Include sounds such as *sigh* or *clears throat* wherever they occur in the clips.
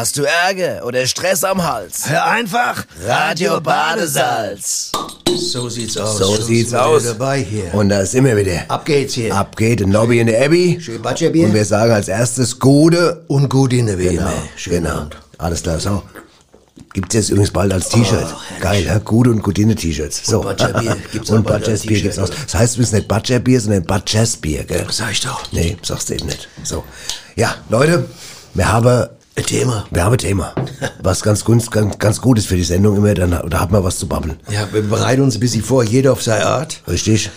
Hast du Ärger oder Stress am Hals? Hör einfach Radio Badesalz. So sieht's aus. So Schon sieht's aus. dabei hier. Und da sind wir wieder. Ab geht's hier. Ab geht in Lobby in der Abbey. Schön Butcherbier. Und wir sagen als erstes Gute. Und gut in der wie Genau. Schönen genau. Abend. Alles klar, so. Gibt's jetzt übrigens bald als T-Shirt. herrlich. Geil, ja? Gute und Gudine T-Shirts. So. Butcherbier gibt's auch Und Butchersbier gibt's auch. Das heißt übrigens nicht Butcherbier, sondern Butchersbier, gell? Sag ich doch. Nee, sagst du eben nicht. So. Ja, Leute, wir haben Ein Thema. Wir haben ein Thema, was ganz, ganz, ganz, gut ist für die Sendung immer, dann, da hat man was zu babbeln. Ja, wir bereiten uns ein bisschen vor, jeder auf seine Art. Richtig?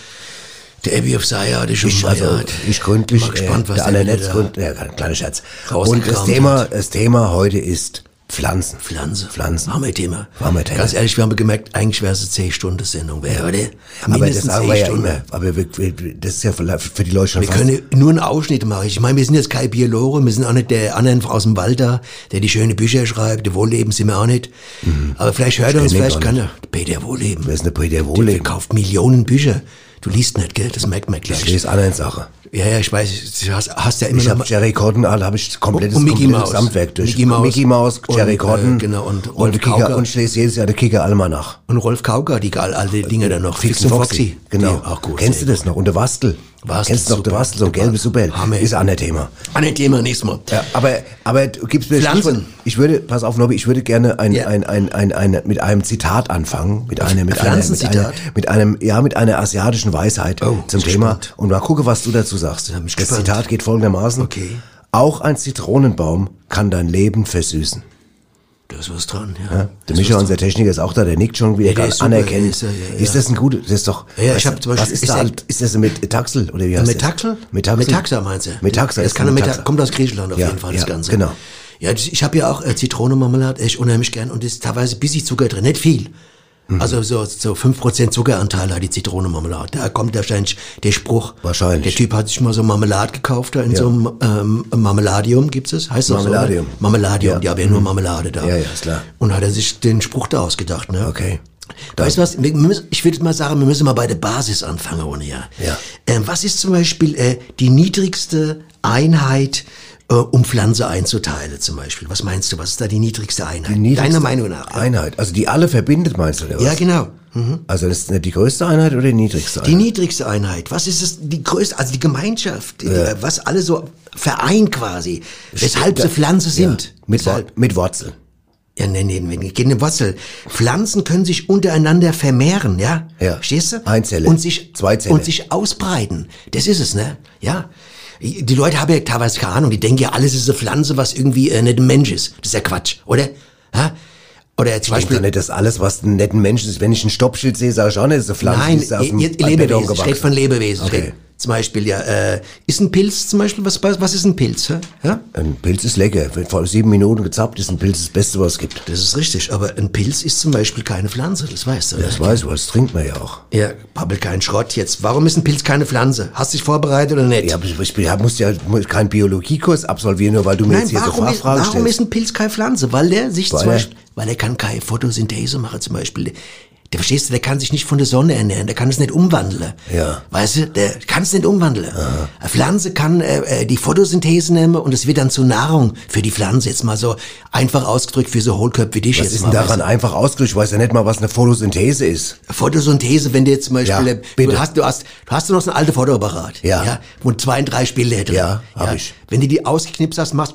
Der Abby auf seine Art, ich auf Ich, also, Art. ich gründlich, Bin mal gespannt, äh, was der der Netz gründ, ja, kleiner Scherz. Und das Thema, hat. das Thema heute ist Pflanzen. Pflanze. Pflanzen. Hammer-Thema. Hammer-Thema. Ganz ehrlich, wir haben gemerkt, eigentlich wäre es eine 10-Stunden-Sendung, wäre, oder? Aber das Mindestens sagen wir 10 ja Stunden. immer. Aber wir, wir, das ist ja für, für die Leute schon Wir fast- können nur einen Ausschnitt machen. Ich meine, wir sind jetzt kein Biologe, wir sind auch nicht der anderen aus dem Wald da, der die schöne Bücher schreibt. Der Wohlleben sind wir auch nicht. Aber vielleicht hört er uns, vielleicht kann er. Peter Wohlleben. Wer ist denn der Peter Der Wohlleben? kauft Millionen Bücher. Du liest nicht, gell? Das merkt man Ich gleich. lese andere Sache. Ja, ja, ich weiß. Du hast, hast ja immer Ich noch habe mal- Jerry Cotton, also habe ich komplettes, Und Mickey komplettes Mouse. Gesamtwerk durch. Mickey Mouse. Mickey Mouse, Jerry Und, äh, genau, und und, Rolf Kicker, Kauker. und ich lese jedes Jahr der Kicker Alma nach. und Rolf Kauker, die all- alte Dinge da noch. Fix und Foxy. Genau. Die, auch gut. Kennst du das noch? Und der Wastel. Wastel, Kennst du noch super. Wastel, so gelbes? Hammer. Ist ein Thema. Ein Thema nächstes Mal. Ja, aber, aber du gibst mir Pflanzen. Ich würde, pass auf, Nobby, ich würde gerne ein, Ja. ein, ein, ein, ein, mit einem Zitat anfangen. Mit einem, mit einer, mit, einer, mit einem, ja, mit einer asiatischen Weisheit Oh, zum Thema. gespannt. Und mal gucke, was du dazu sagst. das. Zitat geht folgendermaßen. Okay. Auch ein Zitronenbaum kann dein Leben versüßen. Da ist was dran, ja. Ja, der Micha, unser Techniker, ist auch da, der nickt schon wieder Ja, ist super, anerkennend. ist er, ja. Ist das ein gutes, das ist doch, Ja, ich hab zum Beispiel- was ist, da, er- alt- ist das mit Taxel, oder wie heißt Mit das? Taxel? Metaxel? Metaxa meinst du? Metaxa Das kann Metaxa. kommt aus Griechenland auf jeden Fall, das Ganze. genau. Ja, ich habe ja auch äh, Zitronenmarmelade, echt unheimlich gern und ist teilweise bissig Zucker drin, nicht viel. Mhm. Also so, so 5% Zuckeranteil hat die Zitronenmarmelade. Da kommt wahrscheinlich der Spruch. Wahrscheinlich. Der Typ hat sich mal so Marmelade gekauft, da in so einem ähm, Marmeladium gibt's es, heißt das Marmeladium. So, ne? Marmeladium, Ja. die haben ja nur Marmelade da. Ja, ja, ist klar. Und hat er sich den Spruch da ausgedacht, ne? Okay. Weißt du was? Müssen, ich würde mal sagen, wir müssen mal bei der Basis anfangen, ohne ja. Ja. Ähm, was ist zum Beispiel äh, die niedrigste Einheit, äh, um Pflanze einzuteilen, zum Beispiel? Was meinst du? Was ist da die niedrigste Einheit? Die niedrigste Deiner Meinung nach? Ja, Einheit. Also die alle verbindet, meinst du, oder was? ja genau. Mhm. Also das ist nicht die größte Einheit oder die niedrigste Die Einheit? niedrigste Einheit. Was ist es? Die größte, also die Gemeinschaft, die, äh, was alle so vereint quasi. Weshalb sie Pflanze sind. Ja, mit, Wor mit Wurzel. Ja, nee, nee, nee, geht eine Wurzel. Pflanzen können sich untereinander vermehren, ja? Ja. Verstehst du? Einzelle. Und sich, Zweizelle. und sich ausbreiten. Das ist es, ne? Ja. Die Leute haben ja teilweise keine Ahnung, die denken ja, alles ist eine Pflanze, was irgendwie äh, nicht ein Mensch ist. Das ist ja Quatsch, oder? Ja? Oder zum Ich Beispiel, doch nicht, dass alles, was ein netten Mensch ist, wenn ich ein Stoppschild sehe, sage ich auch nicht, ist eine Pflanze, nein, die ist aus dem Lebewesen, ich Lebewesen. Ich Okay. Zum Beispiel, ja, äh, ist ein Pilz zum Beispiel, was, was ist ein Pilz? Ja? Ein Pilz ist lecker. Wenn vor sieben Minuten gezappt ist, ein Pilz das Beste, was es gibt. Das ist richtig, aber ein Pilz ist zum Beispiel keine Pflanze, das weißt du. Das oder? weiß ich, das trinkt man ja auch. Ja, babbel keinen Schrott jetzt. Warum ist ein Pilz keine Pflanze? Hast du dich vorbereitet oder nicht? Ja, ich, ich bin- muss ja keinen Biologiekurs absolvieren, nur weil du mir Nein, jetzt hier so warum, ist, Fachfragen warum stellst. ist ein Pilz keine Pflanze? Weil der sich Weil zum Beispiel, weil er kann keine Photosynthese machen zum Beispiel. Der verstehst du, der kann sich nicht von der Sonne ernähren, der kann es nicht umwandeln. Ja. Weißt du, der kann es nicht umwandeln. Eine Pflanze kann äh, äh, die Photosynthese nehmen und es wird dann zur Nahrung für die Pflanze. Jetzt mal so einfach ausgedrückt für so Hohlköpfe wie dich Was jetzt ist mal. denn weißt daran du. einfach ausgedrückt? Ich weiß ja nicht mal, was eine Photosynthese ist. Photosynthese, wenn du jetzt zum Beispiel, Ja, bitte. du hast, du hast, du hast noch so ein alter Fotoapparat. Ja. ja. Und zwei und drei Spiele drin. Ja, hab ich. Wenn du die ausgeknipst hast, machst,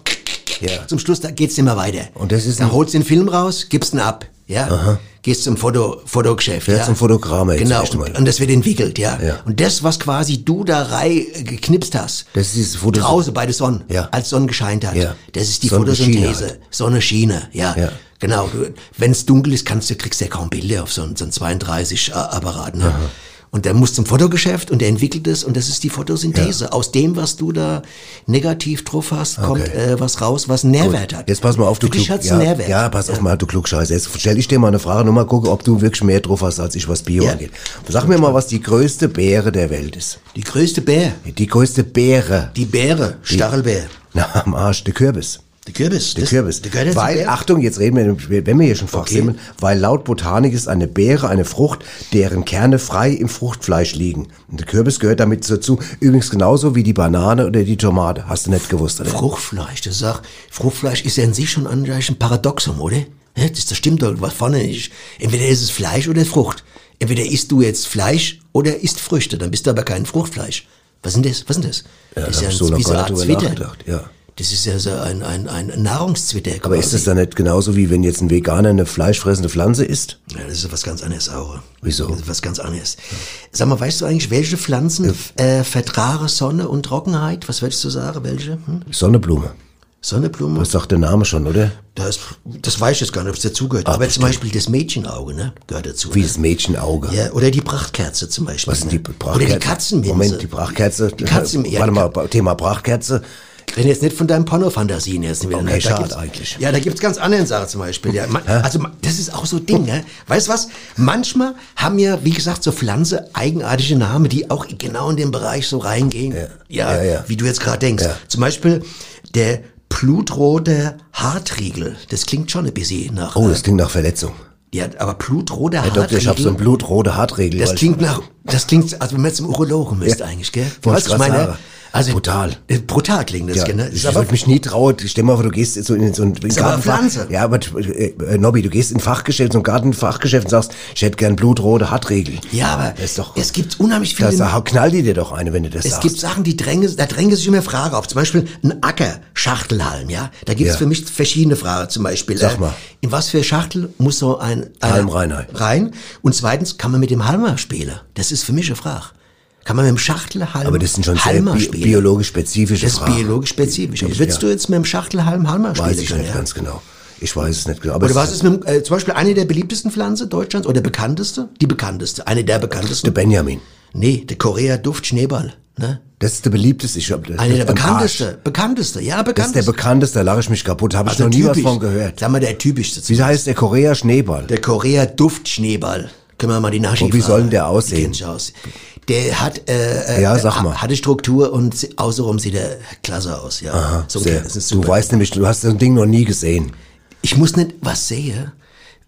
Ja. zum Schluss, da geht's immer weiter. Und das ist Dann ein- holst du den Film raus, gibst ihn ab, ja. Gehst zum Foto, Fotogeschäft, Ja, ja. zum Fotogramm Genau. Und, und das wird entwickelt, ja. Ja. Und das, was quasi du da rei äh, geknipst hast, Das ist dieses Fotos draußen bei der Sonne, Ja. als Sonne gescheint hat, Ja. das ist die Photosynthese, halt. Sonnenschiene, ja. Ja. Genau, wenn es dunkel ist, kannst du, kriegst du ja kaum Bilder auf so einen, so einen 32-Apparat. Ne? Und der muss zum Fotogeschäft und der entwickelt es und das ist die Photosynthese. Aus dem, was du da negativ drauf hast, kommt Okay. äh, was raus, was einen Nährwert hat. Jetzt pass mal auf, du klug. Ja, einen Nährwert. ja, pass auf mal, du Klugscheißer. Jetzt stell ich dir mal eine Frage, nur mal gucken, ob du wirklich mehr drauf hast als ich, was Bio Ja. angeht. Sag mir mal, was die größte Beere der Welt ist. Die größte Bär, Die größte Beere. die Beere, Stachelbeer. Na, am Arsch, der Kürbis. Der Kürbis. Der das- Kürbis. Der gehört ja weil. Achtung, jetzt reden wir, wenn wir hier schon fachsimmeln, weil laut Botanik ist eine Beere eine Frucht, deren Kerne frei im Fruchtfleisch liegen. Und der Kürbis gehört damit dazu, übrigens genauso wie die Banane oder die Tomate. Hast du nicht gewusst, oder? Fruchtfleisch, das sag, Fruchtfleisch ist ja in sich schon an ein Paradoxum, oder? Ja, Das, das stimmt doch was vorne nicht. Entweder ist es Fleisch oder Frucht. Entweder isst du jetzt Fleisch oder isst Früchte, dann bist du aber kein Fruchtfleisch. Was ist denn das? Was ist denn das? Ja, das da hab ich so ein, wie so nicht Art Zwitter. ja. Das ist ja so ein, ein, ein Nahrungszwitter. Aber ist das dann nicht genauso wie wenn jetzt ein Veganer eine fleischfressende Pflanze isst? Ja, das ist was ganz anderes auch. Wieso? Das ist was ganz anderes. Sag mal, weißt du eigentlich, welche Pflanzen äh, vertragen Sonne und Trockenheit? Was würdest du sagen, welche? Hm? Sonneblume. Sonneblume? Das sagt der Name schon, oder? Das, das weiß ich jetzt gar nicht, ob es dazugehört. Aber zum Beispiel das Mädchenauge, ne? Gehört dazu. Wie das Mädchenauge. Ja, oder die Prachtkerze zum Beispiel. Was sind die ne? Prachtkerze? Oder die Katzenminze. Moment, die Prachtkerze. Die Katzenminze. Ja, Warte die mal, Thema Prachtkerze. Wenn jetzt nicht von deinen Pornofantasien jetzt wieder. Okay, ne? Da schade eigentlich. Ja, da gibt's ganz andere Sachen zum Beispiel. Ja. Man, also das ist auch so Ding, ne? Weißt du was? Manchmal haben ja, wie gesagt, so Pflanze eigenartige Namen, die auch genau in den Bereich so reingehen. Ja, Ja, ja. wie du jetzt gerade denkst. Ja. Zum Beispiel der blutrote Hartriegel. Das klingt schon ein bisschen nach. Oh, äh, das klingt nach Verletzung. ja, aber blutroter Herr Hartriegel. Doktor, ich habe so ein blutrote Hartregel. Das klingt nach, das klingt, also wenn man jetzt zum Urologen müsste eigentlich, gell? Wollte Weißt ich du, meine? sagen. Also, Brutal. äh, Brutal klingt das, Ja, ne? ich würde mich nie trauen. Stell mal vor, du gehst so in so ein Ist aber eine Pflanze. Ja, aber äh, äh, Nobby, du gehst in ein Fachgeschäft, so ein Gartenfachgeschäft und sagst, ich hätte gern blutrote Hartregel. ja, aber das ist doch, es gibt unheimlich viele, da knall die dir doch eine, wenn du das es sagst. gibt Sachen, die drängen, da drängen sich immer Fragen auf. Zum Beispiel ein Acker, Schachtelhalm, ja? Da gibt es Ja. für mich verschiedene Fragen. Zum Beispiel, äh, Sag mal. in was für Schachtel muss so ein äh, Halm rein. rein? Und zweitens, kann man mit dem Halmer spielen? Das ist für mich eine Frage. Kann man mit dem Schachtelhalm aber das sind schon sehr Halmer bi spielen? biologisch spezifische Das ist Fragen. biologisch spezifisch. Aber Ich- würdest ja. du jetzt mit dem Schachtelhalm Halmer spielen Weiß ich können? nicht ja? ganz genau. Ich weiß es nicht genau. Aber Oder es was ist mit dem, äh, zum Beispiel eine der beliebtesten Pflanzen Deutschlands oder bekannteste? Die bekannteste. Eine der bekanntesten. der Benjamin. nee, der Korea Duft Schneeball. Ne? Das ist der beliebteste. Ich glaub, das Eine ist der bekannteste. Bekannteste. Ja, Das ist der bekannteste. bekannteste, da lache ich mich kaputt. Habe ich Also noch nie was von gehört. Sag mal, der typischste. Wie heißt der Korea Schneeball? Der Korea Duft Schneeball. Können wir mal die Naschi Und wie soll denn der aussehen? aus. Der hat, äh, Ja, äh, sag ha- mal. Hatte Struktur und außenrum sieht er klasse aus, ja. Aha, so ist Du weißt nämlich, du hast so ein Ding noch nie gesehen. ich muss nicht was sehen,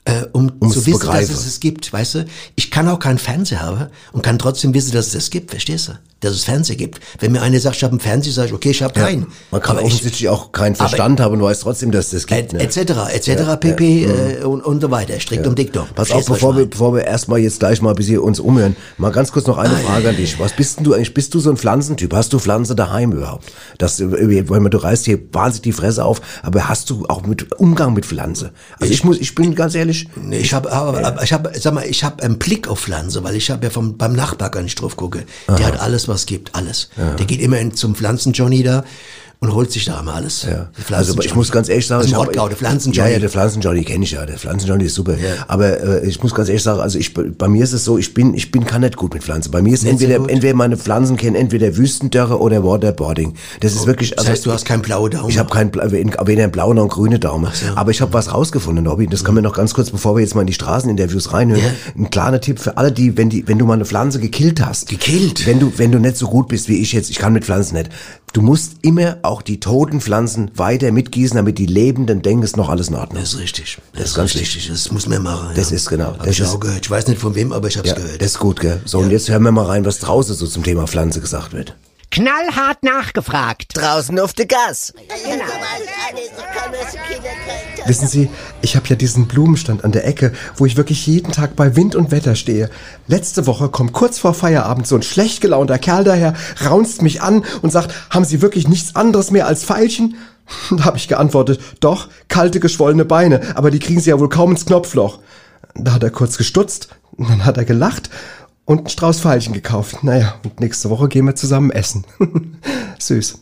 äh, um Um's zu wissen, begreifen. dass es es gibt, weißt du? Ich kann auch keinen Fernseher haben und kann trotzdem wissen, dass es das gibt, verstehst du? Dass es Fernseher gibt. Wenn mir einer sagt, ich habe einen Fernseher, sage ich, okay, ich habe keinen. Man kann Aber ich, offensichtlich auch keinen Verstand haben und weiß trotzdem, dass das gibt. et, etc., etc., pp. Äh, und, und so weiter, strikt um Diktum. Pass auf, bevor ich wir, bevor wir erstmal jetzt gleich mal ein bisschen uns umhören, mal ganz kurz noch eine Frage an dich. Was bist denn du eigentlich? Bist du so ein Pflanzentyp? Hast du Pflanze daheim überhaupt? Das, äh, weil man, du reißt hier wahnsinnig die Fresse auf, aber hast du auch mit Umgang mit Pflanze? Also ich muss, ich bin ganz ehrlich, Nee, ich habe, aber, aber ich habe, sag mal, ich habe einen Blick auf Pflanze, weil ich habe ja vom beim Nachbar gar nicht drauf gucke. Der hat alles, was gibt, alles. Der geht immer in, zum Pflanzen-Johnny da und holt sich da mal alles. Ja. Also ich muss ganz ehrlich sagen, dem ich Rottgau, der Ja, Pflanzen-Johnny. ja, der Pflanzen-Johnny kenne ich ja. Der Pflanzen-Johnny ist super. Aber äh, ich muss ganz ehrlich sagen, also ich, bei mir ist es so, ich bin, ich bin kann nicht gut mit Pflanzen. Bei mir ist so entweder, entweder meine Pflanzen kennen entweder Wüstendörre oder Waterboarding. Das ist wirklich. das heißt, du hast keinen blauen Daumen. Ich habe keinen, weder einen blauen noch einen grünen Daumen. Aber ich habe was rausgefunden, Nobby. Das können wir noch ganz kurz, bevor wir jetzt mal in die Straßeninterviews reinhören. Ja. Ein kleiner Tipp für alle, die, wenn die, wenn du mal eine Pflanze gekillt hast. Gekillt? Wenn du, wenn du nicht so gut bist wie ich jetzt, ich kann mit Pflanzen nicht. Du musst immer auch die toten Pflanzen weiter mitgießen, damit die Lebenden denken, es ist noch alles in Ordnung. Das ist richtig. Das, ist ganz richtig. Das muss man machen. Das ja. ist genau. Hab Das ich ist- auch gehört. Ich weiß nicht von wem, aber ich habe es Ja, gehört. das ist gut, gell? So, und jetzt hören wir mal rein, was draußen so zum Thema Pflanze gesagt wird. Knallhart nachgefragt. Draußen auf der Gas. Wissen Sie, ich habe ja diesen Blumenstand an der Ecke, wo ich wirklich jeden Tag bei Wind und Wetter stehe. Letzte Woche kommt kurz vor Feierabend so ein schlecht gelaunter Kerl daher, raunzt mich an und sagt, haben Sie wirklich nichts anderes mehr als Veilchen? *laughs* Da habe ich geantwortet, doch, kalte, geschwollene Beine, aber die kriegen Sie ja wohl kaum ins Knopfloch. Da hat er kurz gestutzt, dann hat er gelacht und einen Strauß Veilchen gekauft. Naja, und nächste Woche gehen wir zusammen essen. *laughs* Süß.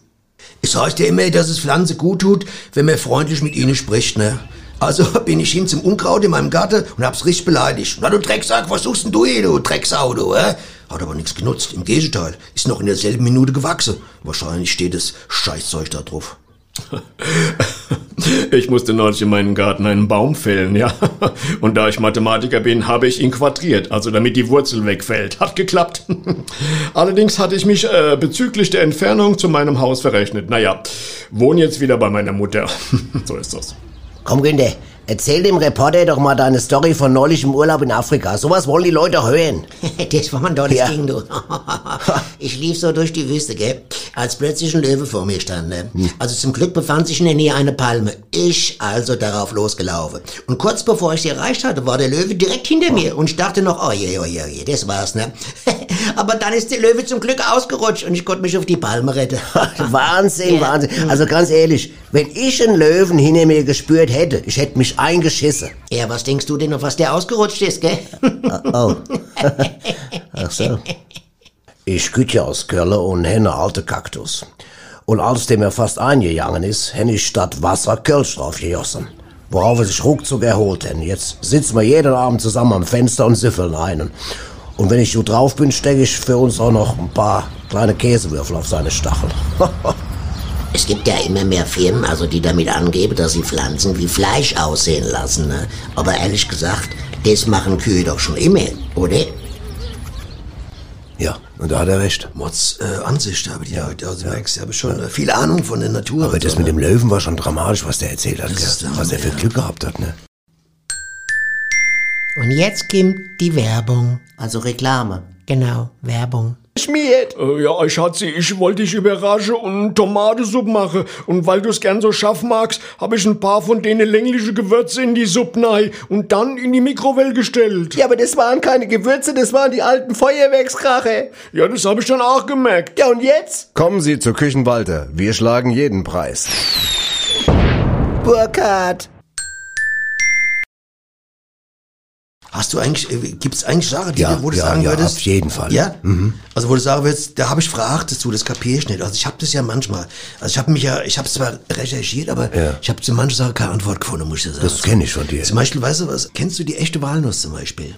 Es heißt ja immer, dass es Pflanze gut tut, wenn man freundlich mit ihnen spricht, ne? Also *laughs* bin ich hin zum Unkraut in meinem Garten und hab's richtig beleidigt. Na du Drecksack, was suchst denn du hier, du Drecksau, du, hä? Hat aber nichts genutzt. Im Gegenteil, ist noch in derselben Minute gewachsen. Wahrscheinlich steht das Scheißzeug da drauf. *laughs* Ich musste neulich in meinem Garten einen Baum fällen, ja. Und da ich Mathematiker bin, habe ich ihn quadriert, also damit die Wurzel wegfällt. Hat geklappt. *laughs* Allerdings hatte ich mich äh, bezüglich der Entfernung zu meinem Haus verrechnet. Naja, wohne jetzt wieder bei meiner Mutter. *laughs* so ist das. Komm, Günther, erzähl dem Reporter doch mal deine Story von neulich im Urlaub in Afrika. Sowas wollen die Leute hören. *laughs* das war ein tolles Ja. Ding, du. *laughs* ich lief so durch die Wüste, gell, als plötzlich ein Löwe vor mir stand. Ne? Hm. Also zum Glück befand sich in der Nähe eine Palme. Ich also darauf losgelaufen. Und kurz bevor ich sie erreicht hatte, war der Löwe direkt hinter mir. Und ich dachte noch, oh je, oh je, oh je, das war's, ne? *laughs* Aber dann ist der Löwe zum Glück ausgerutscht und ich konnte mich auf die Palme retten. Wahnsinn, Ja. Wahnsinn. Also ganz ehrlich, wenn ich einen Löwen hinter mir gespürt hätte, ich hätte mich eingeschissen. Ja, was denkst du denn, auf was der ausgerutscht ist, gell? Oh. *laughs* Ach so. Ich ja aus Köln und henne alte Kaktus. Und als der mir fast eingegangen ist, henne ich statt Wasser Kölsch drauf gejossen. Worauf er sich ruckzuck erholt hen. Jetzt sitzen wir jeden Abend zusammen am Fenster und süffeln einen. Und wenn ich gut drauf bin, stecke ich für uns auch noch ein paar kleine Käsewürfel auf seine Stacheln. *laughs* Es gibt ja immer mehr Firmen, also die damit angeben, dass sie Pflanzen wie Fleisch aussehen lassen. Ne? Aber ehrlich gesagt, das machen Kühe doch schon immer, oder? Ja, und da hat er recht. Mods äh, Ansicht habe die Leute. Also ja. merkst, ich habe schon äh, viel Ahnung von der Natur. Aber und das so, mit ne? dem Löwen war schon dramatisch, was der erzählt hat. Gell? Was der für ja. Glück gehabt hat, ne? Und jetzt kommt die Werbung. Also Reklame. Genau, Werbung. Schmiert. Äh, ja, Schatzi, ich wollte dich überraschen und Tomatensuppe machen. Und weil du es gern so scharf magst, habe ich ein paar von denen längliche Gewürze in die Suppe rein und dann in die Mikrowelle gestellt. Ja, aber das waren keine Gewürze, das waren die alten Feuerwerkskrache. Ja, das habe ich dann auch gemerkt. Ja, und jetzt? Kommen Sie zur Küchenwalter. Wir schlagen jeden Preis. Burkhard. Hast du eigentlich, äh, gibt's eigentlich Sachen, die Ja, du, wo du ja, sagen ja, würdest? auf jeden Fall. Ja? Also wo du sagen würdest, da habe ich fragt du, das kapier ich nicht. Also ich habe das ja manchmal. Also ich habe mich ja, ich habe zwar recherchiert, aber Ja. ich habe zu manchen Sachen keine Antwort gefunden, muss ich sagen. Das kenne ich von dir. Zum Beispiel, weißt du was, kennst du die echte Walnuss zum Beispiel?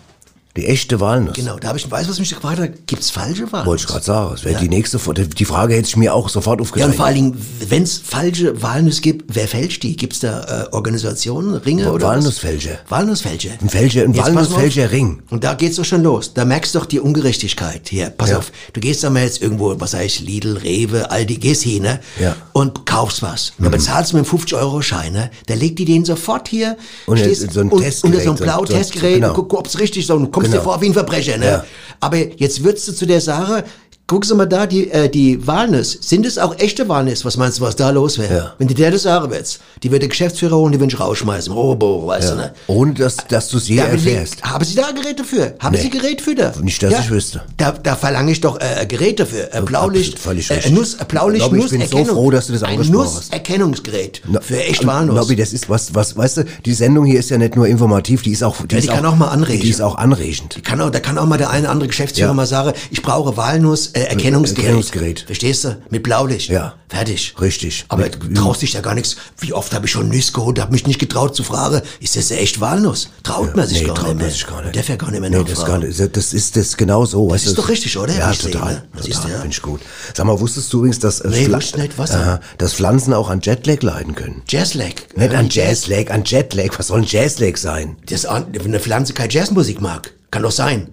Die echte Walnuss. Genau, da habe ich, weißt du, was mich gefragt hat? Gibt's falsche Walnuss? Wollte ich gerade sagen. Das wäre die nächste, die Frage hätte ich mir auch sofort Ja, aufgeschrieben. und vor allen Dingen, wenn es falsche Walnuss gibt, wer fälscht die? Gibt's da äh, Organisationen, Ringe oder Walnussfälscher. Walnussfälscher. Ein Fälscher, ein. Walnussfälscher Ring. Und da geht's doch schon los. Da merkst du doch die Ungerechtigkeit. Hier, pass Ja. auf. Du gehst da mal jetzt irgendwo, was heißt Lidl, Rewe, Aldi, gehst hin, ne? Ja. Und kaufst was. Da bezahlst du mit einem 50-Euro-Schein, ne? Da legt die den sofort hier. Und stehst so ein und, Testgerät, unter so ein blaues so- Testgerät genau. und guck, ob's richtig so. Kommst Genau. dir vor wie ein Verbrecher, ne? Ja. Aber jetzt würdest du zu der Sache, guckst du mal da, die, äh, die Walnuss. Sind es auch echte Walnuss? Was meinst du, was da los wäre? Ja. Wenn du der das sagen willst, die wird der Geschäftsführer holen, die will ich rausschmeißen. Robo, weißt du, ne? Ohne, dass, dass du es je Ja, aber erfährst. Haben Sie da Geräte für? Haben Nee. Sie Gerät für da? Nicht, dass ich wüsste. Da, da verlange ich doch äh, Geräte für. Äh, Blaulicht, völlig äh. Nuss, äh, Blaulicht, Nobby, ich bin so froh, dass du das Ein angesprochen hast. Nusserkennungsgerät für echt Walnuss. Nobby, das ist was, was, weißt du, die Sendung hier ist ja nicht nur informativ, die ist auch, die, Ja, ist die kann auch mal anregen. Die ist auch anregend. Die kann auch, da kann auch mal der eine oder andere Geschäftsführer Ja. mal sagen, ich brauche Walnuss äh, Erkennungsgerät. Erkennungsgerät. Verstehst du? Mit Blaulicht. Ja. Fertig. Richtig. Aber Mit- du traust dich ja gar nichts. Wie oft habe ich schon Nüsse geholt, habe mich nicht getraut zu fragen, ist das echt Walnuss? Traut man sich nee, gar traut nicht man mehr. sich gar nicht. Darf ja gar nicht mehr Nee, das, gar nicht, das ist das genau so. weißt ist du, doch richtig, oder? Ja, ich sehe, total. ne? Das total, ist ja- finde ich gut. Sag mal, wusstest du übrigens, dass, äh, Nee, nicht, was? Aha, dass Pflanzen auch an Jetlag leiden können? Jazzlag. Nicht Äh, an Jazzlag, an Jetlag. Was soll ein Jazzlag sein? Das, wenn eine Pflanze keine Jazzmusik mag. Kann doch sein.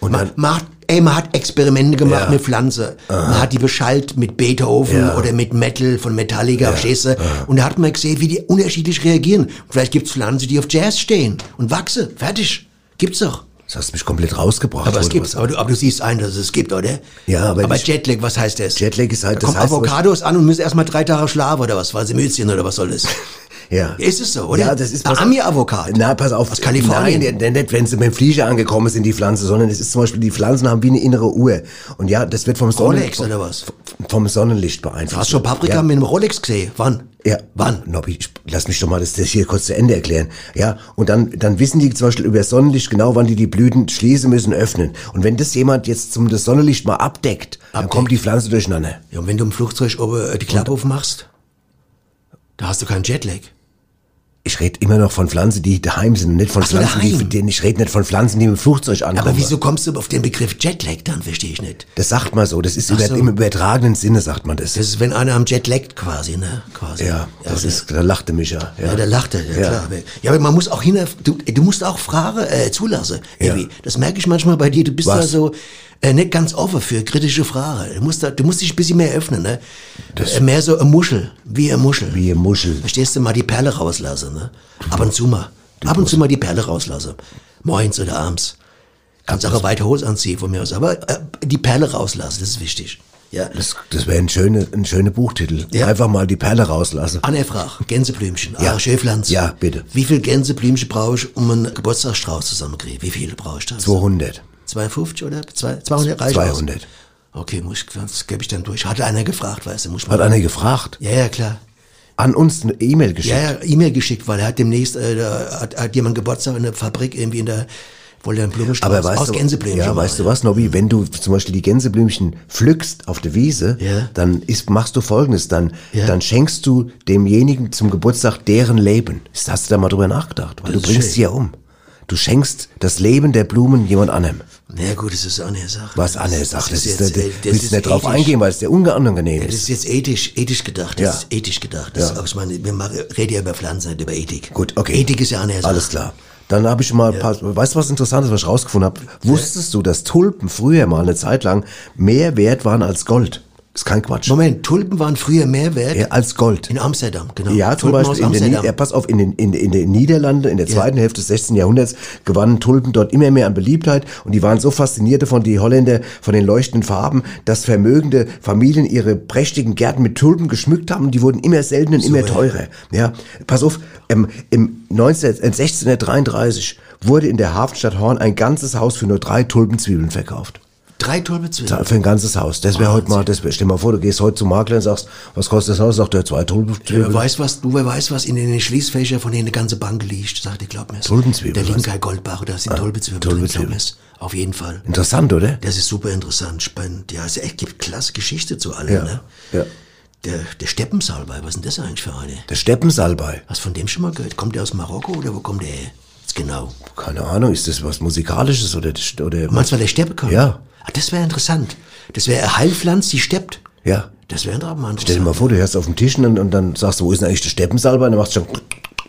Und Man, hat, ey, man hat Experimente gemacht Ja. mit Pflanze. Man hat die beschallt mit Beethoven Ja. oder mit Metal von Metallica, verstehst du? Und da hat man gesehen, wie die unterschiedlich reagieren. Und vielleicht gibt's Pflanzen, die auf Jazz stehen und wachsen. Fertig. Gibt's doch. das hast du mich komplett rausgebracht. Aber es gibt's. Aber du, aber du siehst ein, dass es gibt, oder? Ja, aber aber Jetlag, was heißt das? Jetlag ist halt- Da das kommen heißt, Avocados an und müssen erstmal drei Tage schlafen oder was, weil sie müde sind oder was soll das? *laughs* Ja. Ist es so, oder? Ja, das ist Ein Ami-Avocado. Na, pass auf. Aus Kalifornien. Nein, der- nicht, wenn sie mit dem Flieger angekommen sind, die Pflanzen, sondern es ist zum Beispiel, die Pflanzen haben wie eine innere Uhr. Und ja, das wird vom, Sonnen, Rolex oder was? vom Sonnenlicht beeinflusst. Du hast schon Paprika ja. mit einem Rolex gesehen. Wann? Ja. Wann? Nobby, lass mich doch mal das, das hier kurz zu Ende erklären. Ja, und dann, dann wissen die zum Beispiel über das Sonnenlicht genau, wann die die Blüten schließen müssen, öffnen. Und wenn das jemand jetzt zum das Sonnenlicht mal abdeckt, dann Abdeckt. kommt die Pflanze durcheinander. Ja, und wenn du im Flugzeug oben äh, die Klappe aufmachst, da hast du keinen Jetlag. Ich, rede immer noch von Pflanzen, die daheim sind, nicht von Ach Pflanzen, daheim. die, die ich rede nicht von Pflanzen, die mit dem Flugzeug ankommen. Aber wieso kommst du auf den Begriff Jetlag dann, verstehe ich nicht. Das sagt man so. Das ist über, so. im übertragenen Sinne sagt man das. Das ist, wenn einer am Jet laggt quasi, ne? Quasi. ja, das der- ist, da lachte mich ja. Ja, der lachte, ja, Ja. klar. Aber- Ja, aber man muss auch hin, du, du musst auch Fragen äh, zulassen. Ja. Irgendwie. Das merke ich manchmal bei dir. Du bist Was? da so äh, nicht ganz offen für kritische Fragen. Du musst, da, du musst dich ein bisschen mehr öffnen, ne? Äh, mehr so eine Muschel, wie eine Muschel. Wie eine Muschel. Verstehst du, mal die Perle rauslassen, ne? Ab und zu mal. Ab und zu mal die Perle rauslassen. Moins oder abends. Kannst auch eine weite Hose anziehen von mir aus. Aber äh, die Perle rauslassen, das ist wichtig. Ja. Das, das wäre ein schöner ein schöner Buchtitel. Ja. Einfach mal die Perle rauslassen. Anne fragt, Gänseblümchen, Ja. ah, Schäflanz. Ja, bitte. Wie viel Gänseblümchen brauche ich, um einen Geburtstagsstrauß zusammenzukriegen? Wie viele brauche ich das? 200. 250 oder? Zwei- 200 reicht 200. Aus. Okay, muss ich, das gebe ich dann durch. Hatte einer gefragt, weißt du, muss Hat mal. einer gefragt. Ja, ja, klar. An uns eine E-Mail geschickt. Ja, ja, E-Mail geschickt, weil er hat demnächst, äh, da hat, hat jemand Geburtstag in der Fabrik irgendwie in der, wollte einen Blumenstrauß Aber weißt aus du, Gänseblümchen ja, weißt du was, Nobby, wenn du zum Beispiel die Gänseblümchen pflückst auf der Wiese, Ja. dann ist, machst du folgendes, dann, Ja. dann schenkst du demjenigen zum Geburtstag deren Leben. Hast du da mal drüber nachgedacht? Weil Das du bringst schön. sie ja um. Du schenkst das Leben der Blumen jemand anderem. Na ja, gut, das ist eine Sache. Was Anne sagt, das, ist, jetzt, da äh, da willst du nicht drauf eingehen, weil es dir unangenehm Ja, das ist. ist jetzt ethisch, ethisch gedacht. Das Ja. ist ethisch gedacht. Das Ja. ist ich meine, wir machen, reden ja über Pflanzen, über Ethik. Gut, okay. Ethik ist ja eine Sache. Alles klar. Dann habe ich mal ein paar, weißt du was Interessantes, was ich rausgefunden habe? Wusstest du, dass Tulpen früher mal eine Zeit lang mehr wert waren als Gold? Ist kein Quatsch. Moment, Tulpen waren früher mehr wert Ja, als Gold. in Amsterdam, genau. Ja, zum Tulpen Beispiel in den, Amsterdam. ja, pass auf, in den, in, in den Niederlanden in der zweiten Hälfte des 16. Jahrhunderts gewannen Tulpen dort immer mehr an Beliebtheit und die waren so fasziniert davon, die Holländer, von den leuchtenden Farben, dass vermögende Familien ihre prächtigen Gärten mit Tulpen geschmückt haben und die wurden immer seltener und immer teurer. Ja, pass auf, ähm, im 19, äh, 1633 wurde in der Hafenstadt Horn ein ganzes Haus für nur drei Tulpenzwiebeln verkauft. Drei Tulpenzwiebeln. Für ein ganzes Haus. Das wäre heute mal, das wär, stell dir mal vor, du gehst heute zum Makler und sagst, was kostet das Haus? Sagt er, zwei Wer Tulpenzwiebeln. weiß was, du wer weiß was in den Schließfächern von denen eine ganze Bank liegt, sagt ihr, glaub mir's. Tulpenzwiebeln, was? kein Goldbach, da sind Tulpenzwiebeln drin, Tulpenzwiebeln. glaub mir's. Auf jeden Fall. Interessant, oder? Das ist super interessant, spannend. Ja, es gibt klasse Geschichte zu allem, Ja, ne? ja. Der, der Steppensalbei, was ist denn das eigentlich für eine? Der Steppensalbei. Hast du von dem schon mal gehört? Kommt der aus Marokko oder wo kommt der her? Jetzt genau. Keine Ahnung, ist das was Musikalisches oder, oder Meinst du, weil der Steppe kommt? Ja. Ah, das wäre interessant. Das wäre eine Heilpflanze, die steppt. Ja. Das wäre mal interessant. Stell dir mal vor, du hörst auf dem Tisch und, und dann sagst du, wo ist denn eigentlich der Steppensalbei? Und dann machst du schon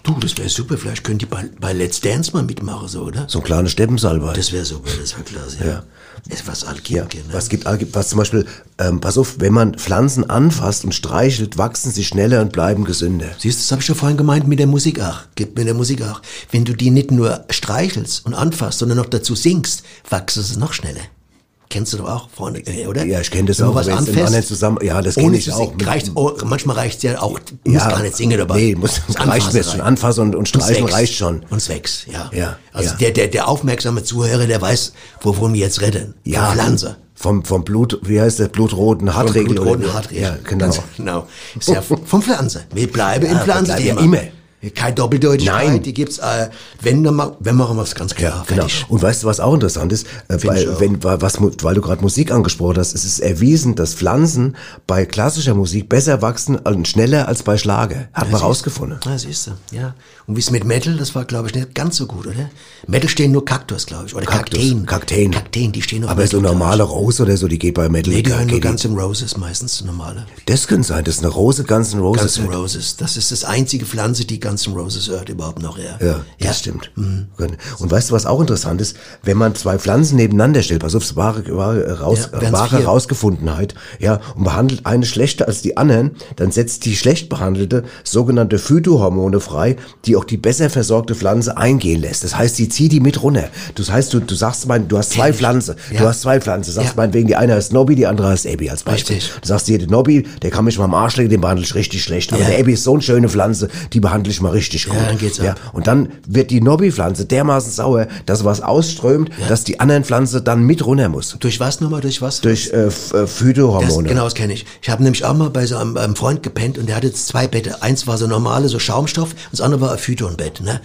Du, das wäre super. Vielleicht könnt ihr bei, bei Let's Dance mal mitmachen, so, oder? so ein kleiner Steppensalbei. Das wäre super, das wäre klasse. Ja. Ja. Was ja. gibt, ne? Was gibt, was zum Beispiel, ähm, pass auf, wenn man Pflanzen anfasst und streichelt, wachsen sie schneller und bleiben gesünder. Siehst du, das habe ich schon vorhin gemeint mit der Musik auch. Gibt mir der Musik auch. Wenn du die nicht nur streichelst und anfasst, sondern noch dazu singst, wachsen sie noch schneller. Kennst du doch auch vorne, äh, oder? Ja, ich kenn das Wenn auch, was im anfasst, anderen Zusammen- ja, das kenn ohne ich zu auch. Reicht, oh, manchmal reicht's ja auch, du musst gar nicht singen dabei. Nee, muss, Das reicht mir schon. Anfassen und, und streichen wächst. reicht schon. Und wächst, ja. Ja, Also ja. Der, der, der aufmerksame Zuhörer, der weiß, wovon wir jetzt reden. Ja, Pflanze. Vom, vom Blut, wie heißt das, blutroten Hartregel? Vom blutroten Hartregel. Ja, genau. Genau. Ist ja vom Pflanze. Wir bleiben im Ja, Pflanzenthema. bleiben ja immer. Keine Doppeldeutigkeit, Nein. die gibt's, äh, wenn, dann ma- wenn machen wir es ganz klar. Ja, genau. Und weißt du, was auch interessant ist? Äh, weil, wenn, was, weil du gerade Musik angesprochen hast, es ist erwiesen, dass Pflanzen bei klassischer Musik besser wachsen und schneller als bei Schlager. Hat man siehst- rausgefunden. Ja, siehst du, ja. Und wie es mit Metal, das war, glaube ich, nicht ganz so gut, oder? Metal stehen nur Kaktus, glaube ich. Oder Kaktus, Kakteen. Kakteen. Kakteen, die stehen auf Aber so Metal, glaub normale. Rose oder so, die geht bei Metal. Nee, die hören nur geht- Guns N' Roses meistens, so normale. Das könnte sein, das ist eine Rose, Guns N' Roses. Guns N' Roses. Das ist das einzige Pflanze, die Guns N' Roses hört überhaupt noch, ja. Ja, das stimmt. Und weißt du, was auch interessant ist? Wenn man zwei Pflanzen nebeneinander stellt, pass auf, das wahre, wahre, raus, Ja, wahre. Rausgefundenheit, ja, und behandelt eine schlechter als die anderen, dann setzt die schlecht behandelte sogenannte Phytohormone frei, die auch die besser versorgte Pflanze eingehen lässt. Das heißt, sie zieht die mit runter. Das heißt, du, du sagst mein, du hast zwei. Pflanzen, Ja. du hast zwei Pflanzen, sagst Ja. meinetwegen, die eine heißt Nobby, die andere heißt Abby als Beispiel. Richtig. Du sagst der Nobby, der kann mich mal am Arsch legen, den behandle ich richtig schlecht. Aber Ja. der Abby ist so eine schöne Pflanze, die behandle ich mal richtig gut. dann geht's ja. ab. Und dann wird die Nobby-Pflanze dermaßen sauer, dass was ausströmt, dass die anderen Pflanze dann mit runter muss. Durch was nochmal? Durch was? Durch äh, äh, Das, Phytohormone. genau, das kenne ich. Ich habe nämlich auch mal bei so einem, einem Freund gepennt und der hatte jetzt zwei Bette. Eins war so normale, so Schaumstoff, und das andere war ein Phytonbett. Ne?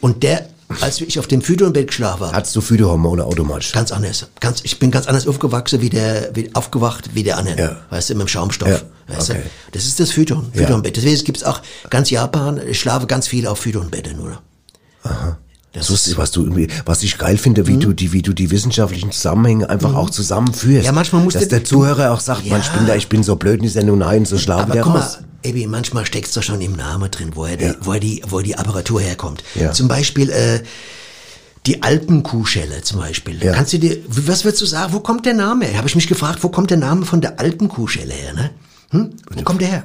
Und der, als ich auf dem Phytonbett geschlafen habe, Hattest du Phytohormone automatisch. ganz anders. Ganz, ich bin ganz anders aufgewachsen wie der, wie, aufgewacht wie der andere. Ja. Weißt du, mit dem Schaumstoff. Ja. Weißt Okay. du? Das ist das Phyton, Ja. Phytonbett. Deswegen gibt's auch ganz Japan, ich schlafe ganz viel auf Phytonbetten, oder? Das Das ist, was du was ich geil finde, wie du die, wie du die wissenschaftlichen Zusammenhänge einfach auch zusammenführst. Mhm. Ja, manchmal muss Dass der- Zuhörer auch sagt, man, ich bin da, ich bin so blöd in die Sendung, nein, so schlafen Aber der guck raus. mal, Ebi, manchmal steckt's doch schon im Namen drin, woher die, Ja. woher die, woher die Apparatur herkommt. Ja. Zum Beispiel, äh, die Alpenkuhschelle zum Beispiel. Ja. Kannst du dir, was würdest du sagen, wo kommt der Name her? Habe ich mich gefragt, wo kommt der Name von der Alpenkuhschelle her, ne? Hm? Wo kommt der her?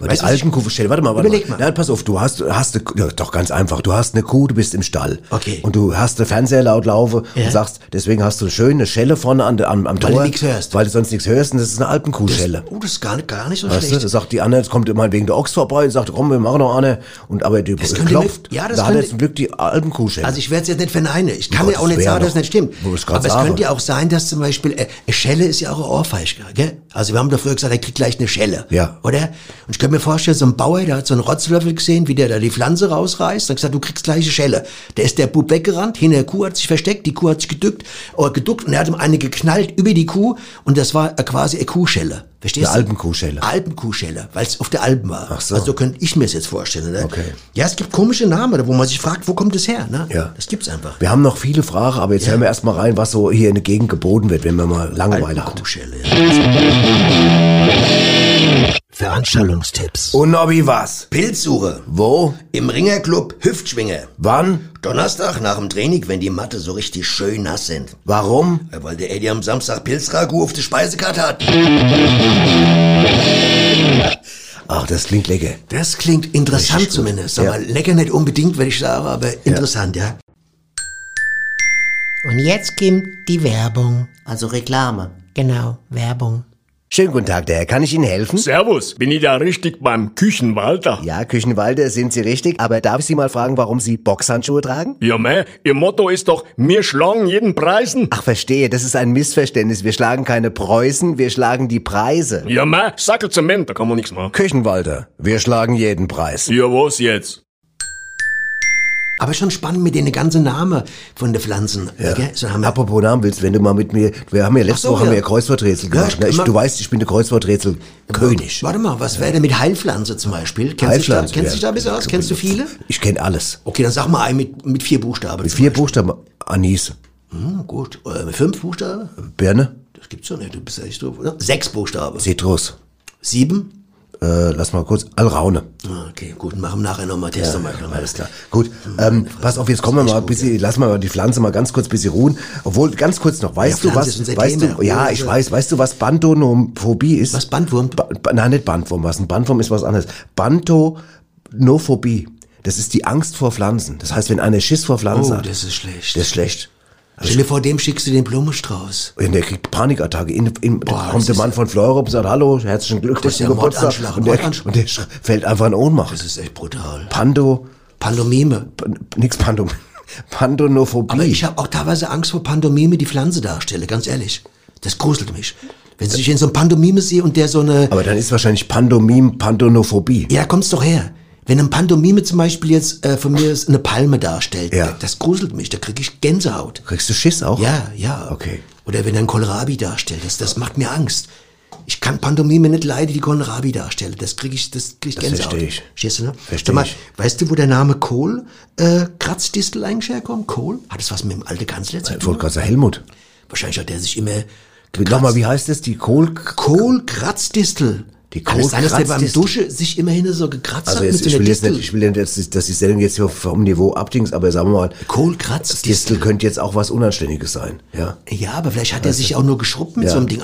Weil Weißt die du, alten Kuh stell, warte mal, warte Überleg mal. mal. Ja, pass auf, du hast, hast eine, ja, doch ganz einfach, du hast eine Kuh, du bist im Stall. Okay. Und du hast den Fernseher laut laufen Ja. und sagst, deswegen hast du eine Schelle vorne an, der- am, Weil Tor. du nichts hörst. Weil du sonst nichts hörst und das ist eine Alpenkuhschelle. Oh, das ist gar nicht, gar nicht so Weißt du, schlecht. da sagt die andere, jetzt kommt immer wegen der Ochs vorbei und sagt, komm, wir machen noch eine. Und aber die könnte klopft. mit- ja, das da hat könnte- jetzt zum Glück die Alpenkuhschelle. Also ich werde es jetzt nicht verneinen. Ich kann ja auch nicht sagen, dass es nicht stimmt. Aber es könnte ja auch sein, dass zum Beispiel, äh, eine Schelle ist ja auch eine Ohrfeige, gell? Also wir haben doch früher gesagt, er kriegt gleich eine Schelle. Ja. Oder? Und ich könnte mir vorstellen, so ein Bauer, der hat so einen Rotzlöffel gesehen, wie der da die Pflanze rausreißt, und gesagt, du kriegst gleich eine Schelle. Der ist der Bub weggerannt, hinter der Kuh hat sich versteckt, die Kuh hat sich gedückt, oder geduckt, und er hat ihm eine geknallt über die Kuh, und das war äh, quasi eine Kuhschelle. Verstehst Eine du? Alpenkuhschelle. Alpenkuhschelle, weil es auf der Alpen war. Ach so. Also so könnte ich mir es jetzt vorstellen. Ne? Okay. Ja, es gibt komische Namen, wo man sich fragt, wo kommt das her? Ne? Ja. Das gibt's einfach. wir haben noch viele Fragen, aber jetzt hören wir erst mal rein, was so hier in der Gegend geboten wird, wenn man mal Langeweile hat. Alpenkuhschelle. Ja. Veranstaltungstipps. Und Nobby, was? Pilzsuche. Wo? Im Ringerclub Hüftschwinge. Wann? Donnerstag nach dem Training, wenn die Matte so richtig schön nass sind. Warum? Ja, Weil der Eddie am Samstag Pilzragout auf der Speisekarte hat. Ach, das klingt lecker. Das klingt interessant Richtig zumindest. Ja. Aber lecker nicht unbedingt, würde ich sagen, aber interessant, ja. Und jetzt kommt die Werbung. Also Reklame. Genau, Werbung. Schönen guten Tag, der Herr. Kann ich Ihnen helfen? Servus, bin ich da richtig beim Küchenwalter? Ja, Küchenwalde sind Sie richtig, aber darf ich Sie mal fragen, warum Sie Boxhandschuhe tragen? Ja, meh, Ihr Motto ist doch, wir schlagen jeden Preisen. Ach, verstehe, das ist ein Missverständnis. Wir schlagen keine Preußen, wir schlagen die Preise. Ja, meh, Sackel Zement, da kann man nichts machen. Küchenwalter, wir schlagen jeden Preis. Ja, was jetzt? Aber schon spannend mit den ganzen Namen von den Pflanzen. Gell? So Apropos Namen willst, wenn du mal mit mir, wir haben ja letzte so, Woche haben wir ja. ja Kreuzworträtsel Ja, gemacht. ne? ich, du weißt, ich bin der Kreuzworträtsel König. Warte mal, was wäre denn mit Heilpflanze zum Beispiel? Kennst du dich da, Heilpflanze, kennst du ja. da ein bisschen aus? Kennst du viele? Ich kenne alles. Okay, dann sag mal einen mit, mit vier Buchstaben. Mit vier Buchstaben. Anis, Hm, gut. Äh, mit fünf Buchstaben? Birne, Das gibt's doch nicht. Du bist ja echt doof, oder? Sechs Buchstaben. Zitrus. Sieben? Äh, lass mal kurz, Alraune. Ah, Okay, gut. Machen wir nachher nochmal Test. nochmal. Alles klar. Gut, ähm, pass auf, jetzt kommen wir mal ein bisschen, lass mal die Pflanze mal ganz kurz ein bisschen ruhen. Obwohl, ganz kurz noch, weißt Ja, du was, weißt Thema. du, ja, ich ja. weiß, weißt du, was Bandonophobie ist? Was, Bandwurm? Ba ba nein, nicht Bandwurm, was ein Bandwurm ist was anderes. Bantonophobie. Das ist die Angst vor Pflanzen. Das heißt, wenn einer Schiss vor Pflanzen Oh, hat, das ist schlecht. das ist schlecht. Stell dir vor, dem schickst du den Blumenstrauß. Und der kriegt Panikattacke. In, in, Boah, kommt der Mann von Fleurup und sagt, hallo, herzlichen Glückwunsch zum Geburtstag. Und der, und der fällt einfach in Ohnmacht. Das ist echt brutal. Pando, Pandomime. Nix Pandom, *laughs* Pandonophobie. Aber ich habe auch teilweise Angst vor Pandomime, die Pflanze darstelle, ganz ehrlich. Das gruselt mich. Wenn ich in so einem Pandomime sehe und der so eine... Aber dann ist wahrscheinlich Pandomim, Pandonophobie. Ja, kommt's doch her. Wenn ein Pandomime zum Beispiel jetzt äh, von mir ist eine Palme darstellt, Ja. das gruselt mich, da kriege ich Gänsehaut. Kriegst du Schiss auch? Ja, ja. Okay. Oder wenn einen Kohlrabi darstellt, das, das macht mir Angst. Ich kann Pantomime nicht leiden, die Kohlrabi darstellen. Das kriege ich, das krieg ich Das Gänsehaut. versteh ich. Verstehst du, ne? Versteh Sag mal, ich. Weißt du, wo der Name Kohl, äh, Kratzdistel eigentlich herkommt? Kohl? Hat das was mit dem alten Kanzler zu Ich tun? wollte gerade sagen, Helmut. Wahrscheinlich hat der sich immer... Nochmal, wie heißt das? Die Kohl... Kohl Kratzdistel. Die Kann es sein, dass der beim? Dusche sich immerhin so gekratzt Also hat jetzt, mit ich will jetzt Distel? nicht, ich will nicht, dass, die Sendung jetzt hier vom Niveau abdings, aber sagen wir mal, Kohlkratzdistel. Distel könnte jetzt auch was Unanständiges sein, ja. Ja, aber vielleicht hat er sich auch nur geschrubbt mit so einem Ding.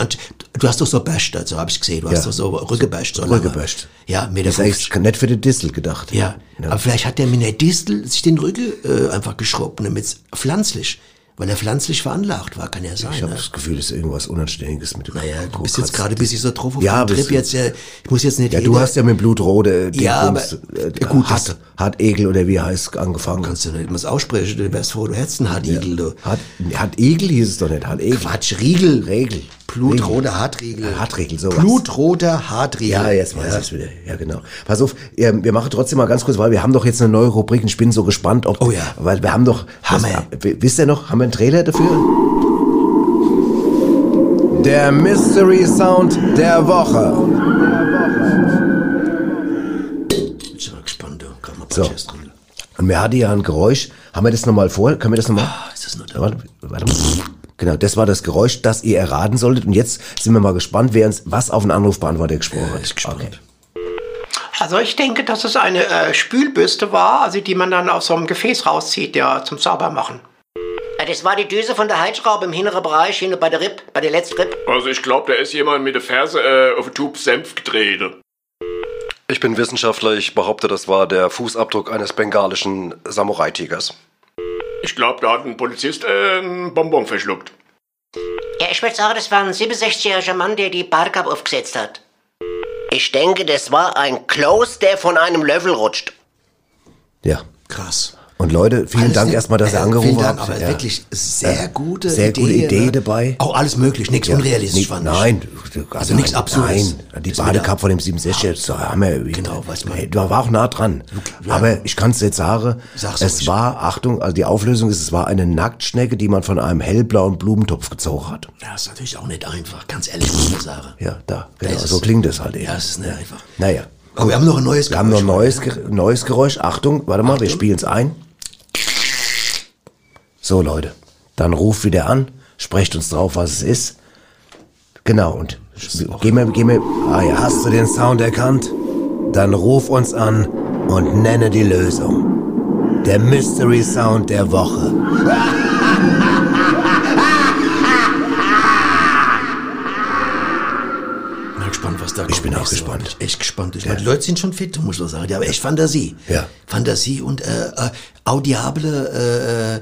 Du hast doch so basht, also habe ich gesehen. Du hast doch so rückgebasht. So. Rückgebasht. Ja, Meter Das ist nett für den Distel gedacht. Ja. aber vielleicht hat der mit einer Distel sich den Rücken äh, einfach geschrubbt, damit es pflanzlich, weil er pflanzlich veranlagt war, kann ja sein. Ich habe ne? das Gefühl, es ist irgendwas Unanständiges mit dem Naja, du bist jetzt gerade ein bisschen so drauf auf Ja, den Trip du. jetzt. Äh, ich muss jetzt nicht Ja, du jeder- hast ja mit Blutrode äh, Ja, aber- Dingsbums, äh, Ja, gut, Hart, das- Hartegel oder wie heißt angefangen. Kannst du nicht immer aussprechen, du wärst froh, du hättest einen Hartigel, du. Hart, Hartegel hieß es doch nicht, Hartegel. Quatsch, Riegel. Regel. Blutroter Hartriegel. Hartriegel, sowas. Blutroter Hartriegel. Ja, jetzt weiß ich's wieder. Ja, genau. Pass auf, wir machen trotzdem mal ganz kurz, weil wir haben doch jetzt eine neue Rubrik und ich bin so gespannt, ob, Oh ja. weil wir haben doch, Hammer. Das, wisst ihr noch, haben wir einen Trailer dafür? Der Mystery Sound der Woche. So. Und mir hatte ja ein Geräusch. Haben wir das nochmal vor? Können wir das nochmal? Ah, ist das nur da? Warte, warte mal. Genau, das war das Geräusch, das ihr erraten solltet. Und jetzt sind wir mal gespannt, wer uns was auf den Anrufbeantworter gesprochen hat. Ich gespannt. Okay. Also ich denke, dass es eine äh, Spülbürste war, also die man dann aus so einem Gefäß rauszieht, ja, zum Saubermachen. Ja, das war die Düse von der Heizschraube im hinteren Bereich, hinten bei der Ripp, bei der letzten Ripp. Also ich glaube, da ist jemand mit der Ferse äh, auf den Tube Senf getreten. Ich bin Wissenschaftler, ich behaupte, das war der Fußabdruck eines bengalischen Samurai-Tigers. Ich glaube, da hat ein Polizist äh, einen Bonbon verschluckt. Ja, ich würde sagen, das war ein 67-jähriger Mann, der die Badekappe aufgesetzt hat. Ich denke, das war ein Kloß, der von einem Löffel rutscht. Ja. Krass. Und Leute, vielen Alles Dank erstmal, dass ihr äh, angerufen vielen Dank, habt. aber Ja. wirklich sehr gute Sehr Idee. gute Idee ne? dabei. Auch alles möglich, nichts Ja, unrealistisch fand ich. Nein, Also nichts Absurdes. Nein, die Badekappe da- von dem 67 so haben wir, Genau, weiß man. Da war auch nah dran. Ja. Aber ich kann es jetzt sagen, Sag's es war, Achtung, also die Auflösung ist, es war eine Nacktschnecke, die man von einem hellblauen Blumentopf gezogen hat. Ja, ist natürlich auch nicht einfach, ganz ehrlich muss man sagen. Ja, da, Da genau, es. so klingt es halt eben. Ja, es ist nicht einfach. Naja. Aber wir haben noch ein neues Wir haben noch ein Geräusch. neues, Ge- neues Geräusch. Achtung, warte mal, wir spielen es ein. So, Leute. Dann ruft wieder an, sprecht uns drauf, was es ist. Genau, und geh mir, geh mir, ah ja, hast du den Sound erkannt? Dann ruf uns an und nenne die Lösung. Der Mystery Sound der Woche. Bin gespannt, was da kommt. Ich bin auch gespannt. Woche. Echt gespannt. Ich meine, die Leute sind schon fit, muss man sagen. Die haben echt Fantasie. Ja. Fantasie und äh, äh, audiable äh, äh,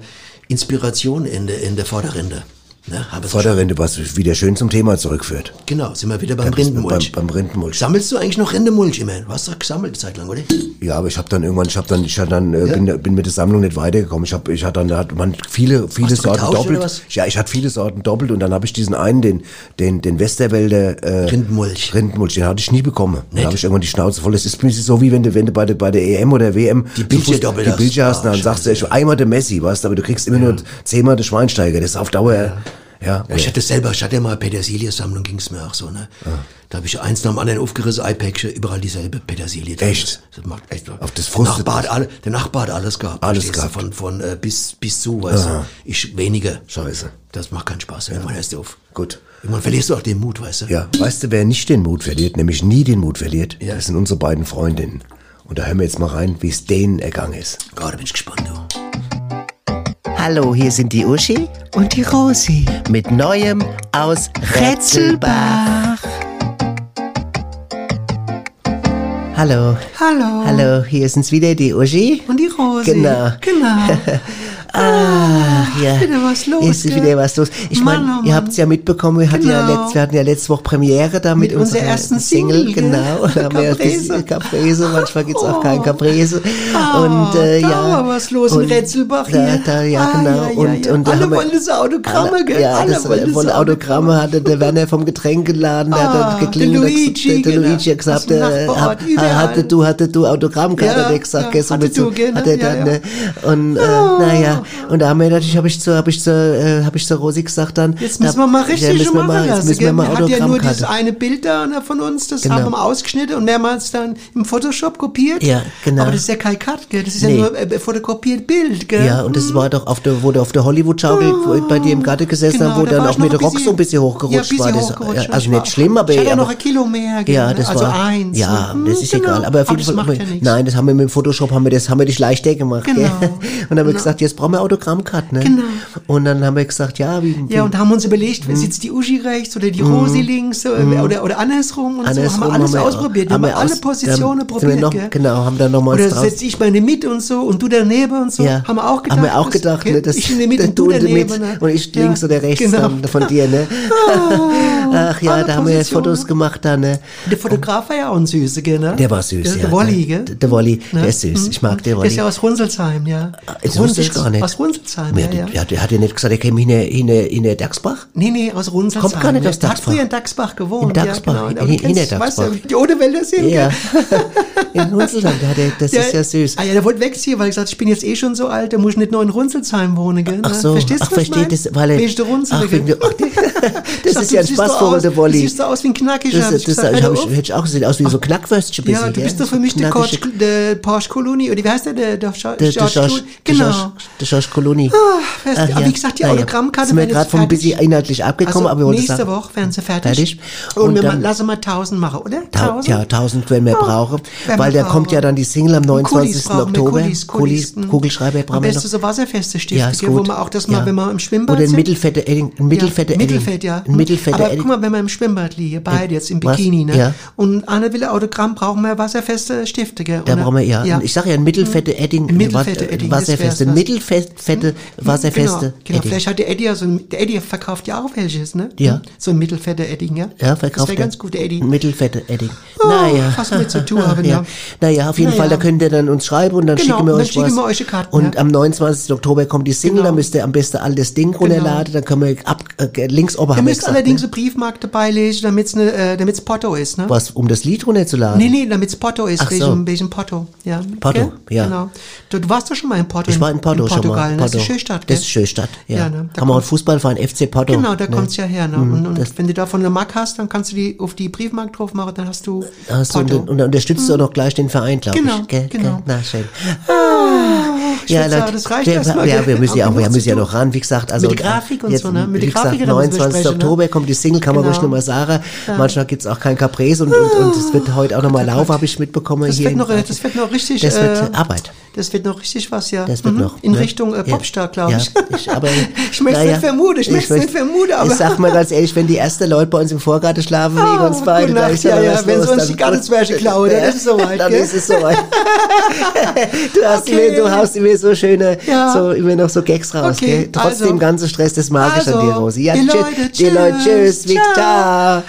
Inspiration in der, in der Vorderrinde. Ne? Vorderrinde, was wieder schön zum Thema zurückführt. Genau, sind wir wieder beim Beim, Rindenmulch. beim Rindenmulch. Sammelst du eigentlich noch Rindemulch immerhin? Du hast doch gesammelt eine Zeit lang, oder? Ja, aber ich habe dann irgendwann, ich habe dann, ich hab dann, äh, bin, bin mit der Sammlung nicht weitergekommen. Ich habe, ich hatte dann, da hat man viele, viele Hast Sorten doppelt. Ja, ich hatte viele Sorten doppelt und dann habe ich diesen einen, den, den, den Westerwälder äh, Rindenmulch. Rindenmulch, den hatte ich nie bekommen. Dann Nicht? habe ich irgendwann die Schnauze voll. Es ist so wie wenn du, wenn du bei der, bei der EM oder WM Die Fuß- doppelt die hast. Bildchen hast, Ah, dann sagst du, scheiße, ich einmal der Messi, weißt du, aber du kriegst immer nur zehnmal den Schweinsteiger. Das ist auf Dauer, ja. Ja, Ja, ich hatte selber, ich hatte ja mal Petersilie-Sammlung, ging's mir auch so, ne? Da habe ich eins nach dem anderen aufgerissen, iPackchen, überall dieselbe Petersilie. drin. Echt? Das, macht echt Auf das der Nachbar, hat alle, der Nachbar hat alles gehabt. Alles gehabt. Von, von äh, bis, bis zu, weißt du. Ich weniger. Scheiße. Das macht keinen Spaß. Irgendwann hörst du auf. Gut. Irgendwann verlierst du auch den Mut, weißt du? Ja, weißt du, wer nicht den Mut verliert, nämlich nie den Mut verliert, Ja. das sind unsere beiden Freundinnen. Und da hören wir jetzt mal rein, wie es denen ergangen ist. Gerade bin ich gespannt, du. Hallo, hier sind die Uschi Und die Rosi. mit Neuem aus Rätselbach. Hallo. Hallo. Hallo, hier sind's wieder die Uschi. Und die Rosi. Genau. Genau. *laughs* Ah, ja. wieder was los, Ist wieder was los. Ich meine, oh ihr Mann. habt's ja mitbekommen, wir hatten, ja Genau. letzt, wir hatten ja letzte Woche Premiere da mit, Mit unserer unserer ersten Single, gell? genau. *laughs* Da haben wir ja Caprese. diese Caprese, manchmal gibt's auch Oh. kein Caprese. Ah, und äh, da ja. war was los in Und Retzelbach da. Da, ja, Ah, genau. ja, ja, und, und da Alle wir- wollen das Autogramme, alle, gell? Ja, Alle das wollen das Autogramme hatte der Werner vom Getränkeladen, der Ah, hat geklingelt. der Luigi, der, der genau. Luigi hat gesagt, äh, hab- hatte du, hatte du Autogrammkarte, Ja, hat er gesagt, gestern mit so, gell, hat er dann, ne? Und, äh, naja, und da haben wir natürlich, habe ich zu, habe ich zu, äh, habe ich zu Rosi gesagt dann. Jetzt da- müssen wir mal ja, richtig wir machen mal, jetzt lassen. müssen wir mal Wir hatten ja nur Autogrammkarte. dieses eine Bild da ne, von uns, das Genau. haben wir ausgeschnitten und mehrmals dann im Photoshop kopiert. Ja, genau. Aber das ist ja kein Cut, gell? Das ist Nee. ja nur äh, fotokopiert Bild, gell? Ja, und das war doch auf der, wo du auf der Hollywood-Schaukel wo bei dir im Garten gesessen Genau, haben, wo da dann auch mit Rock so ein bisschen hochgerutscht ja, war. Das, hochgerutscht ja, also nicht schlimm, aber, Ich hatte ja noch ein Kilo mehr, gell? Ja, das also war eins. Ja, Hm, das ist genau. egal. Aber auf jeden Fall. ja nein, das haben wir mit dem Photoshop haben wir das haben wir dich leichter gemacht. Genau. Gell? *laughs* Und dann haben wir gesagt, jetzt brauchen wir Autogrammkarten. Ne? Genau. Und dann haben wir gesagt, ja, wie, wie Ja, und haben uns überlegt, sitzt die Uschi rechts oder die Rosi links äh, oder, oder andersrum und so. andersrum Haben wir alles wir- ausprobiert. Wir haben, alle aus- Positionen dann probiert. Noch, genau, haben dann nochmal Oder setze ich mal in die Mitte und so und du daneben und so. Ja. Haben wir auch gedacht. Haben wir auch gedacht, gell? ne, dass, ich in der Mitte *laughs* und du in der daneben. Mitte ne? und ich Ja, links oder rechts genau. dann von dir, ne? *laughs* Ach ja, alle da haben wir. Fotos gemacht da, ne? Der Fotograf war ja auch ein Süße, gell? Ne? Der war süß, der, ja. Der Wolli, gell? Der- der Wolli, Ne? der ist süß. Ich mag den Der Wolli. ist ja aus Runzelsheim, ja. Das wusste ich gar nicht. Aus Runzelsheim, Ja, ja, ja. ja. Der hat ja nicht gesagt, er käme in der, in der, in der Dachsbach? Nee, nee, aus Runzelsheim. Kommt gar nicht ja. aus *laughs* Der hat Dachsbach. früher in Dachsbach gewohnt. In Dachsbach, Ja, genau. in- in- in der Kennst- weißt du, Dachsbach. Die Odewälder sind. Ja. gell? in der der- das ist ja süß. Ah ja, der wollte wegziehen, weil er gesagt ich bin jetzt eh schon so alt, da muss ich nicht nur in Runzelsheim wohnen, gell? Ach so, Verstehst ach, du, ich mein? das, weil er- der ach, gell? der- ach, *laughs* das *laughs* Ich ist ja du ein Spaß, Frau aus- Rodewolli. Du siehst doch aus wie ein Knackig. Das, das, ich das, ich ich, hätte ich auch gesehen, aus wie so Knackwürstchen. Ja, du bist doch für mich der der Porsche Coloni, oder wie heißt der, der, der, Der, der George der Genau. Der George Clooney. Ah, Ach ja. wie gesagt, die Naja, Autogrammkarte Sind wir gerade vom bisschen inhaltlich abgekommen, Also aber wir nächste sagen, Woche werden sie fertig. Fertig. Und, Und wir dann- mal, lassen wir 1000 machen, oder? Tau- Ja, 1000 werden wir Ah, brauchen, weil da kommt ja dann die Single am Und Kulis 29. brauchen wir, Oktober. Kulis, Kulis, Kulis, Kugelschreiber Am brauchen wir besten noch. so wasserfeste Stifte, Ja, wo man auch das mal, Ja. wenn man im Schwimmbad Oder ein mittelfette Edding, ein mittelfette ja, Edding. Mittelfett, ja. Ein mittelfette Aber guck mal, wenn wir im Schwimmbad liegen, beide jetzt im? Bikini, ne? Ja. Und einer will Autogramm, brauchen wir wasserfeste Stifte, gell? Da brauchen wir, ja. ja. Ich sage ja, ein mittelfette Edding. Ein mittelfette Edding, Wasserfeste. Ein was. mittelfette, wasserfeste Genau, genau. Edding. vielleicht hat der Eddie ja so ein, der Eddie verkauft ja auch welches, ne? Ja. So ein mittelfetter Edding, ja? Ja, Das verkauft wäre er. ganz gut, der Eddie. Ein Mittelfette Edding. Oh, naja. was wir zu tun *laughs* haben, ja. Naja, auf jeden Naja. Fall, da könnt ihr dann uns schreiben und dann Genau, schicken wir dann euch schicken was. wir euch die Karten, und ja. am 29. Oktober kommt die Single, Genau. dann müsst ihr am besten all das Ding runterladen, dann können wir ab, äh, links oben Ihr haben wir müsst gesagt, allerdings ne? eine Briefmarke dabei lesen, damit's ne, äh, damit's Porto ist, ne? was, um das Lied runterzuladen. Nee, nee, damit's Porto ist, Ach so. wegen, wegen Porto. Ja. Porto, Gell? ja. Genau. Du, du warst doch schon mal in Porto. Ich war in Porto schon Portugal, ne? Das ist Porto. eine schöne Stadt, Das ist eine schöne Stadt, ja. Ja, ne? Da Kann man auch kommt- Fußballverein FC Porto. Genau, da ne? kommt's ja her. Ne? Mhm, Und, und wenn du davon eine Mark hast, dann kannst du die auf die Briefmarke drauf machen, dann hast du Hast du, und, Porto. und dann unterstützt du auch noch gleich den Verein, glaube Genau, ich. Gell, genau. Na, schön. ich würd sagen, das reicht wir, erstmal, ja, wir müssen ja Haben auch, wir müssen ja noch ran, wie gesagt. Also, Mit der Grafik und jetzt, so, ne? Mit wie der gesagt, Grafik müssen wir 29. sprechen, ne? Oktober kommt die Single, kann man ruhig nochmal sagen. Manchmal gibt's auch kein Caprese und, es wird heute auch nochmal laufen, habe ich mitbekommen. Das wird, noch, richtig. Das wird äh, Arbeit. Das wird noch richtig was, ja. Das wird Mhm. noch. In ne? Richtung äh. Popstar, glaube ich. ich, aber, *laughs* ich möchte es nicht vermuten, ich, möchte es nicht vermuten, aber. Ich sag mal ganz ehrlich, wenn die ersten Leute bei uns im Vorgarten schlafen, wegen uns beide, gute da Nacht, ist ja, ja, wenn sie uns dann- die Gartenzwerge *laughs* klauen, dann ist es soweit, Dann ist es soweit. *laughs* du, hast immer, du haust immer so schöne, so, immer noch so Gags raus, gell? Trotz also. dem ganzen Stress, das mag ich Also, an dir, Rosi. Ja, die tschüss, Leute, die Leute, tschüss, tschüss, Victor.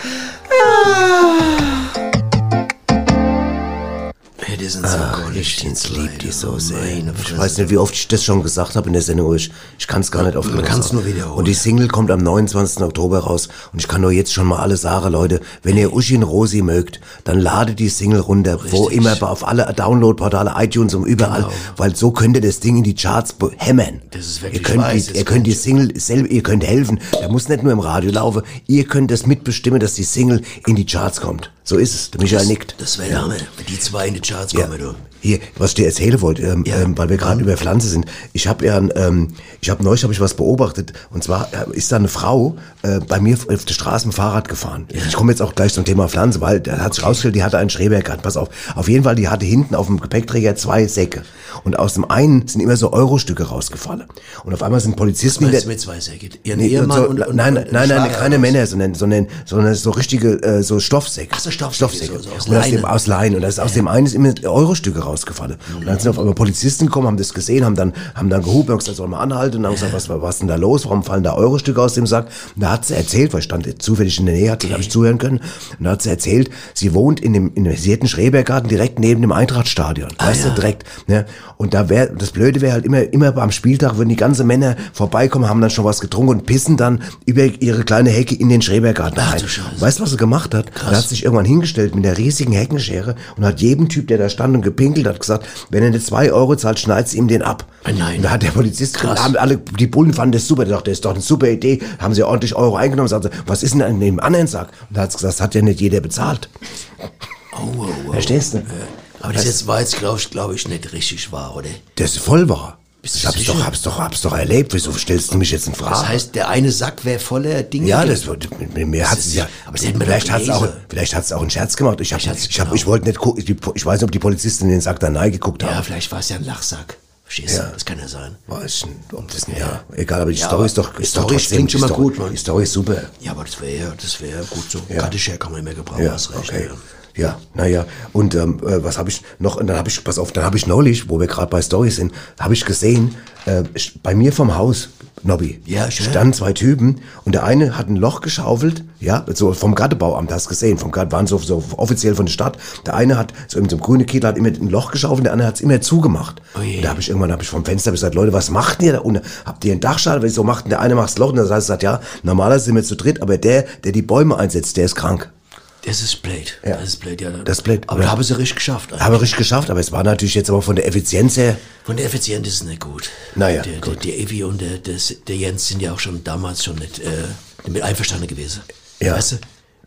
Die sind so goldig, Ich lieb die so sehr. Ich weiß nicht, wie oft ich das schon gesagt habe in der Sendung, ich, ich kann es gar nicht auf Man kann's nur wiederholen. Und die Single kommt am 29. Oktober raus. Und ich kann nur jetzt schon mal alle sagen, Leute, wenn ihr Uschi und Rosi mögt, dann ladet die Single runter, wo immer auf alle Downloadportale, iTunes und überall, weil so könnt ihr das Ding in die Charts hämmern. Das ist wirklich ihr könnt, weiß, die, ihr könnt die Single selber, ihr könnt helfen. Der muss nicht nur im Radio laufen. Ihr könnt das mitbestimmen, dass die Single in die Charts kommt. So ist es. Der Michael nickt. Das wäre Hammer, wenn die zwei in die Charts Ja. kommen, du. Hier, was ich dir erzählen wollte, ähm, Ja. ähm, weil wir gerade über Pflanze sind. Ich habe ja, ähm, ich habe neulich habe ich was beobachtet und zwar äh, ist da eine Frau äh, bei mir auf der Straße mit Fahrrad gefahren. Ich komme jetzt auch gleich zum Thema Pflanze, weil da hat sich rausgestellt, die hatte einen Schrebergarten. Pass auf, auf jeden Fall, die hatte hinten auf dem Gepäckträger zwei Säcke und aus dem einen sind immer so Eurostücke rausgefallen und auf einmal sind Polizisten du mit zwei Säcken? Ihren Nee, und Ehemann so, und, und, nein, und, nein, nein, keine raus. Männer, sondern, sondern, sondern so richtige, äh, so Stoffsäcke. Ach so, Stoffsäcke, Stoffsäcke. so- so aus und aus dem, aus Leinen. Und das aus dem einen ist immer Eurostücke rausgefallen. Und dann sind auf einmal Polizisten gekommen, haben das gesehen, haben dann, haben dann gehupt, haben gesagt, soll man anhalten, und haben gesagt, was, was ist denn da los? Warum fallen da Eurostücke aus dem Sack? Und da hat sie erzählt, weil ich stand zufällig in der Nähe, hat, okay. habe ich zuhören können. Und da hat sie erzählt, sie wohnt in dem, in dem, sie hat einen Schrebergarten direkt neben dem Eintrachtstadion. weißt du, direkt, ne? Und da wäre, das Blöde wäre halt immer, immer am Spieltag würden die ganzen Männer vorbeikommen, haben dann schon was getrunken und pissen dann über ihre kleine Hecke in den Schrebergarten rein. Weißt du, was sie gemacht hat? Er hat sich irgendwann hingestellt mit der riesigen Heckenschere und hat jedem Typ, der da stand und gepinkelt hat, gesagt, wenn er nicht zwei Euro zahlt, schneidet sie ihm den ab. Nein. Und da hat der Polizist, Krass. haben alle, die Bullen fanden das super, der dachte, das ist doch eine super Idee, haben sie ordentlich Euro eingenommen, sagte, was ist denn in dem anderen Sack? Und da hat gesagt, das hat ja nicht jeder bezahlt. Oh, oh, oh. Verstehst du? Aber das jetzt war jetzt, glaube ich, glaub ich, nicht richtig wahr, oder? Das ist voll wahr. Bist Ich hab's sicher? doch, hab's doch, hab's doch erlebt. Wieso stellst du mich jetzt in Frage? Das heißt, der eine Sack wäre voller Dinge. Ja, das wird, mir hat ist- es ja, aber vielleicht hat's auch, vielleicht hat's auch einen Scherz gemacht. Ich hab, Vielleicht hat's- ich hab, genau. ich wollte nicht gucken, ich weiß nicht, ob die Polizisten in den Sack da nein geguckt Ja, haben. vielleicht war es ja ein Lachsack. Verstehst Ja. Das kann ja sein. Weiß ich nicht, ob das, ja, egal, aber die Ja, Story aber ist doch, ist doch trotzdem, klingt schon mal Story- gut, Mann. Die Story ist super. Ja, aber das wäre ja, das wäre gut so. Ja. Kattescher kann man immer gebrauchen, Ja, hast recht. okay. Ja. Ja, naja, und ähm, äh, was habe ich noch, und dann habe ich, pass auf, dann habe ich neulich, wo wir gerade bei Stories sind, habe ich gesehen, äh, bei mir vom Haus, Nobby. Ja, schön. Standen zwei Typen und der eine hat ein Loch geschaufelt, ja, so vom Gartebauamt, hast du gesehen, vom Garten, waren so, so offiziell von der Stadt. Der eine hat so in so einem grünen Kittel hat immer ein Loch geschaufelt, der andere hat es immer zugemacht. Oh und da habe ich irgendwann hab ich vom Fenster gesagt, Leute, was macht ihr da unten? Habt ihr einen Dachschal? Weil so macht der eine macht das Loch und der sagt, ja, normalerweise sind wir zu dritt, aber der, der die Bäume einsetzt, der ist krank. Das ist blöd. Ja. Das ist blöd, ja. Das blöd. Aber Ja. da haben sie richtig geschafft. eigentlich. Haben wir richtig geschafft, aber es war natürlich jetzt aber von der Effizienz her, Von der Effizienz ist es nicht gut. Naja, der, gut. Der, der Evi und der, der, der Jens sind ja auch schon damals schon nicht äh, damit einverstanden gewesen. Ja. Weißt du?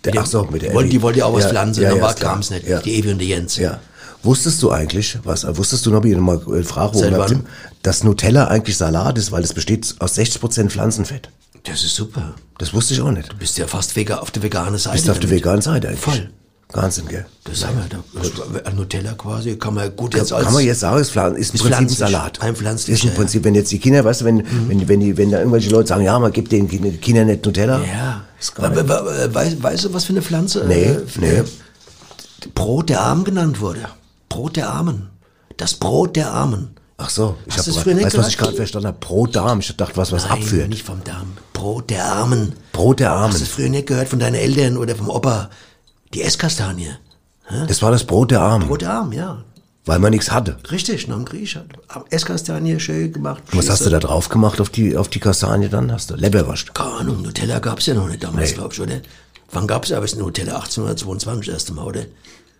Der- ach so, mit der die wollten, Evi. die wollten ja auch was Ja, pflanzen, ja, ja, ist klar. Krams nicht. Ja. Die Evi und der Jens. Ja. Wusstest du eigentlich, was, wusstest du noch, wie mal äh, Frage, dass Nutella eigentlich Salat ist, weil es besteht aus 60% Pflanzenfett? Das ist super. Das wusste ich auch nicht. Du bist ja fast vega, auf der veganen Seite. Bist du auf der veganen Seite eigentlich? Voll. Wahnsinn, gell? Das haben wir da. Nutella quasi kann man gut jetzt als. kann man jetzt sagen, es ist im ist ein pflanzlich. Salat. Ein pflanzlicher, Ist im. Prinzip, wenn jetzt die Kinder, weißt du, wenn, wenn, wenn, die, wenn da irgendwelche Leute sagen, ja, man gibt den Kindern nicht Nutella. Ja. Ist weißt, weißt du, was für eine Pflanze? Nee, äh, nee. äh, Brot der Armen genannt wurde. Brot der Armen. Das Brot der Armen. Ach so, ich Hast du das hab, früher nicht weißt du, was ich gerade verstanden habe? Pro Darm. Ich dachte, was was Nein, abführt. nicht vom Darm. Brot der Armen. Brot der Armen. Hast du früher nicht gehört von deinen Eltern oder vom Opa? Die Esskastanie. Das war das Brot der Armen, Brot der Armen, ja. weil man nichts hatte. Richtig, nach dem Griechen. Esskastanie, schön gemacht. Was hast du da drauf gemacht auf die, auf die Kastanie dann? Hast du Leberwurst? Keine Ahnung, Nutella gab's ja noch nicht damals, Nee. glaub ich, oder? Wann gab's aber das Nutella? 1822 das erste Mal, oder?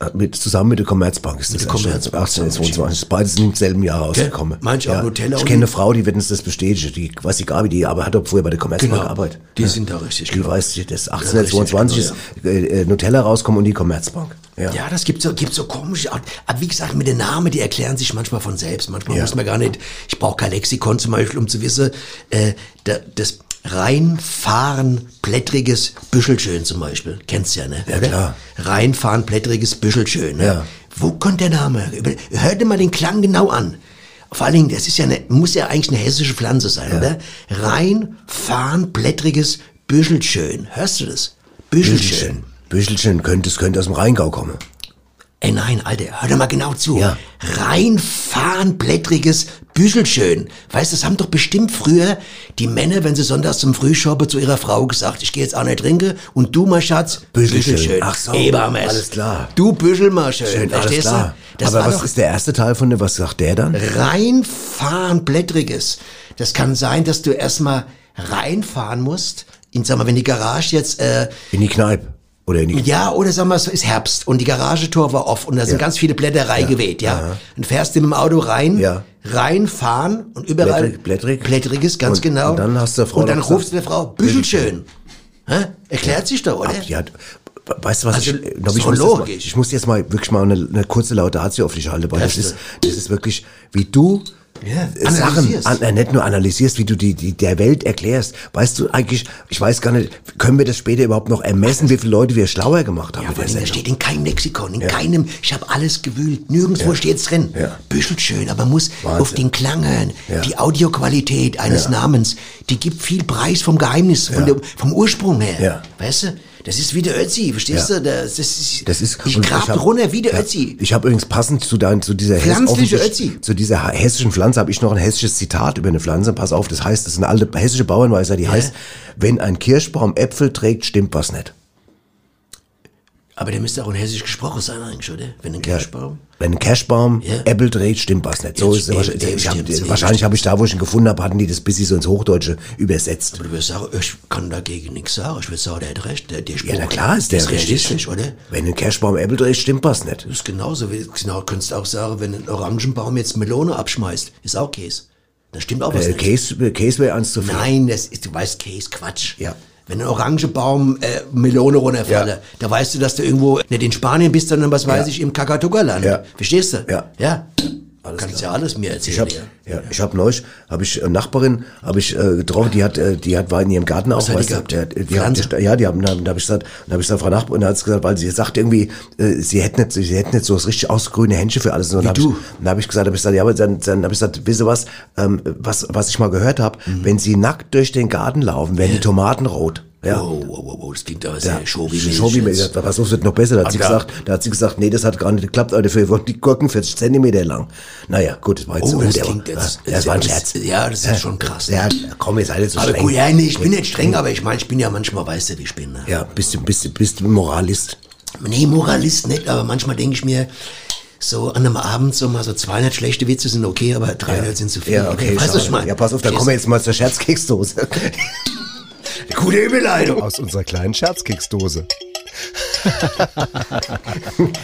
Äh, Mit, zusammen mit der Commerzbank ist das der erste. Commerzbank. 1822. Beides sind im selben Jahr rausgekommen. Meinst du auch Nutella Ich kenne eine Frau, die wird uns das bestätigen. Die weiß ich nicht, die aber hat doch vorher bei der Commerzbank Genau. gearbeitet. Die sind da richtig Die genau. weiß, dass 1822 richtig ist äh, äh, Nutella rauskommen und die Commerzbank. Ja. Ja, das gibt so, gibt so komische, aber wie gesagt, mit den Namen, die erklären sich manchmal von selbst. Manchmal Ja. muss man gar nicht, ich brauche kein Lexikon zum Beispiel, um zu wissen, äh, da, das reinfahren blättriges Büschelschön zum Beispiel. Kennst du ja, ne? Ja, klar. Reinfahren blättriges Büschelschön. Ne? Ja. Wo kommt der Name? Hör dir mal den Klang genau an. Vor allen Dingen, das ist ja eine, muss ja eigentlich eine hessische Pflanze sein, oder? Reinfahren blättriges Büschelschön. Hörst du das? Büschelschön. Büschelchen könnte, es könnte aus dem Rheingau kommen. Ey nein, Alter, hör doch mal genau zu. Ja. Reinfahren, blättriges Büschelschön. Weißt du, das haben doch bestimmt früher die Männer, wenn sie sonntags zum Frühschoppen zu ihrer Frau gesagt, ich gehe jetzt auch nicht trinken und du, mein Schatz, Büschelschön. Ach so, Ebermess. alles klar. Du büschel mal schön, Schön, alles verstehst klar. du? Das Aber war was ist der erste Teil von dem? Was sagt der dann? reinfahren, blättriges. Das kann sein, dass du erstmal reinfahren musst, in, sag mal, wenn die Garage jetzt, äh, In die Kneipe. Oder die Ja, oder sagen wir, es ist Herbst und die Garagentor war off und da sind Ja. ganz viele Blätter reingeweht, ja. Ja. Und fährst du mit dem Auto rein, Ja. reinfahren und überall Blättrig- blättrig. Blättriges, ganz Und- genau. und dann hast du der Frau Und dann rufst du der Frau, Büschelschön. Hä? Erklärt sich doch, oder? Ab, ja, weißt du was? Also, ich, ist glaub, ich, doch muss das mal, logisch. ich muss jetzt mal wirklich mal eine, eine kurze Laudatio auf dich halten, weil das Hörst ist, das ist wirklich, wie du Ja, Sachen, an, äh, nicht nur analysierst, wie du die, die der Welt erklärst. Weißt du eigentlich, ich weiß gar nicht, können wir das später überhaupt noch ermessen, wie viele Leute wir schlauer gemacht haben Ja, allem, das steht in keinem Lexikon, in keinem, ich habe alles gewühlt, nirgendwo steht's drin. Ja. Büschelschön, aber muss Wahnsinn. auf den Klang hören. Ja. Die Audioqualität eines Ja. Namens, die gibt viel Preis vom Geheimnis, Ja. der, vom Ursprung her. Ja. Weißt du? Das ist wie der Ötzi, verstehst Ja. du? Das, das ist, Das ist, ich grab hab- runter wie der ja, Ötzi. Ich habe übrigens passend zu, dein, zu dieser Pflanzliche Ötzi. zu dieser hessischen Pflanze habe ich noch ein hessisches Zitat über eine Pflanze. Pass auf, das heißt, das ist eine alte hessische Bauernweisheit, die heißt, wenn ein Kirschbaum Äpfel trägt, stimmt was nicht. Aber der müsste auch in Hessisch gesprochen sein eigentlich, oder? Wenn ein Kirschbaum. Wenn ein Kirschbaum Ja. Äpfel trägt, stimmt was nicht. So Ja, ist eben, wahrscheinlich. eben Ich hab, stimmt's, eben wahrscheinlich habe ich da, wo ich ihn gefunden habe, hatten die das bis so ins Hochdeutsche übersetzt. Aber du wirst sagen, ich kann dagegen nichts sagen. Ich würde sagen, der hat recht. Der, der Spruch, Ja, na klar ist der ist richtig. oder? Wenn ein Kirschbaum Äpfel trägt, stimmt was nicht. Das ist genauso. Wie, genau, könntest du auch sagen, wenn ein Orangenbaum jetzt Melone abschmeißt, ist auch Käse. Das stimmt auch was Äh, nicht. Käse, Käse wäre eins zu viel. Nein, das ist, du weißt, Käse, Quatsch. Ja. Wenn ein Orangenbaum äh, Melone runterfällt, Ja. da weißt du, dass du irgendwo nicht in Spanien bist, sondern was weiß ich, im Kakatuka-Land. Ja. Verstehst du? Ja. Ja. Du kannst ja alles mir erzählen. Ich habe ja. ja, ich habe neulich habe ich eine Nachbarin habe ich äh, getroffen, die hat äh, die hat war in ihrem Garten auch hat die weißt gehabt? der- die, hat, ja, die haben dann habe ich gesagt, dann habe ich gesagt, Frau Nachbarin, dann hat sie gesagt, weil sie sagt irgendwie, äh, sie hätten nicht sie hätten nicht so das richtig ausgrüne Händchen für alles und dann habe ich du? dann habe ich gesagt, habe ich gesagt, ja, aber dann, dann habe ich gesagt, wisst ihr was, ähm, was was ich mal gehört habe, Mhm. wenn sie nackt durch den Garten laufen, werden die Tomaten rot. Ja. Oh, oh, oh, das klingt aber sehr showy-mäßig. Showy-mäßig. jetzt. Was wird noch besser? Da hat, sie gesagt, da hat sie gesagt, nee, das hat gar nicht geklappt, Alter, für die Gurken 40 Zentimeter lang. Naja, gut, das war jetzt Oh, das der- klingt jetzt- Ja, das war ein Scherz. ja, das ist schon krass? Ja, komm, jetzt alle so Aber streng. gut, ja, nee, ich bin nicht streng, aber ich meine, ich bin ja manchmal, weißt du, wie ich bin. Ne? Ja, bist du, bist du, bist du Moralist? Nee, Moralist nicht, aber manchmal denke ich mir, so an einem Abend so mal so 200 schlechte Witze sind okay, aber 300 sind zu viel. Ja, okay. weißt du, ich meine? Ja, pass auf, dann kommen wir jetzt mal zur Scherzkeksdose. *laughs* Gute Überleitung. Aus unserer kleinen Scherzkeksdose.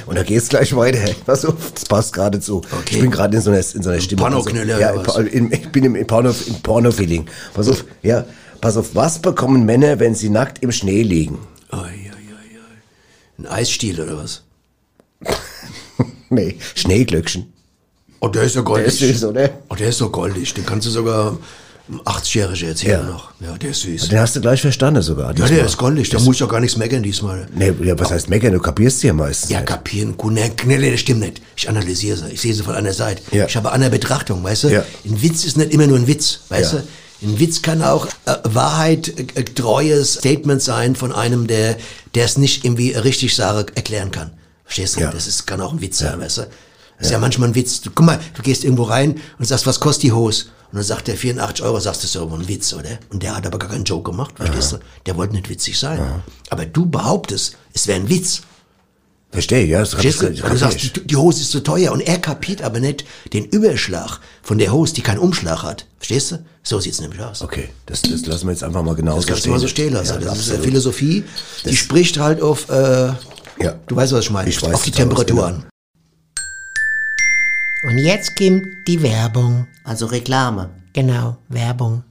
Und da geht's gleich weiter. Pass auf, das passt gerade zu. Okay. Ich bin gerade in so einer, in so einer Stimme. Pornoknüller ja, oder was? in, ich bin im, im Porno, Porno-Feeling. Pass auf, ja, pass auf, was bekommen Männer, wenn sie nackt im Schnee liegen? Oi, oi, oi. Ein Eisstiel oder was? *laughs* Nee, Schneeglöckchen. Oh, der ist ja goldig. Der ist süß, oder? Oh, der ist so goldig. Den kannst du sogar 80-Jährige erzählen Ja. noch. Ja, der ist süß. Den hast du gleich verstanden sogar. Ja, der ist goldig. Da muss ich auch gar nichts meckern diesmal. Nee, ja, was heißt meckern? Du kapierst sie ja meistens. Ja, nicht. kapieren, ne, nee, nee, das stimmt nicht. Ich analysiere sie, ich sehe sie von einer Seite. Ja. Ich habe eine Betrachtung, weißt du? Ja. Ein Witz ist nicht immer nur ein Witz, weißt Ja. du? Ein Witz kann auch äh, Wahrheit, äh, treues Statement sein von einem, der der es nicht irgendwie richtig Sache erklären kann. Verstehst du? Ja. Das ist, kann auch ein Witz sein, weißt du? Das ist ja manchmal ein Witz. Du, guck mal, du gehst irgendwo rein und sagst, was kostet die Hose? Und dann sagt der 84 Euro, sagst du, das ist aber ein Witz, oder? Und der hat aber gar keinen Joke gemacht, verstehst du? Der wollte nicht witzig sein. Aber du behauptest, es wäre ein Witz. Verstehe, ja. Das Verstehst du? das Weil du sagst, die, die Hose ist zu teuer und er kapiert aber nicht den Überschlag von der Hose, die keinen Umschlag hat. Verstehst du? So sieht's nämlich aus. Okay, das, das lassen wir jetzt einfach mal genau Das so kannst du stehen. mal so stehen lassen. Ja, das ist eine. Philosophie, die spricht halt auf, äh, Ja. du weißt, was ich meine, Ich weiß auf die Temperatur genau. an. Und jetzt kommt die Werbung. Also Reklame. Genau, Werbung.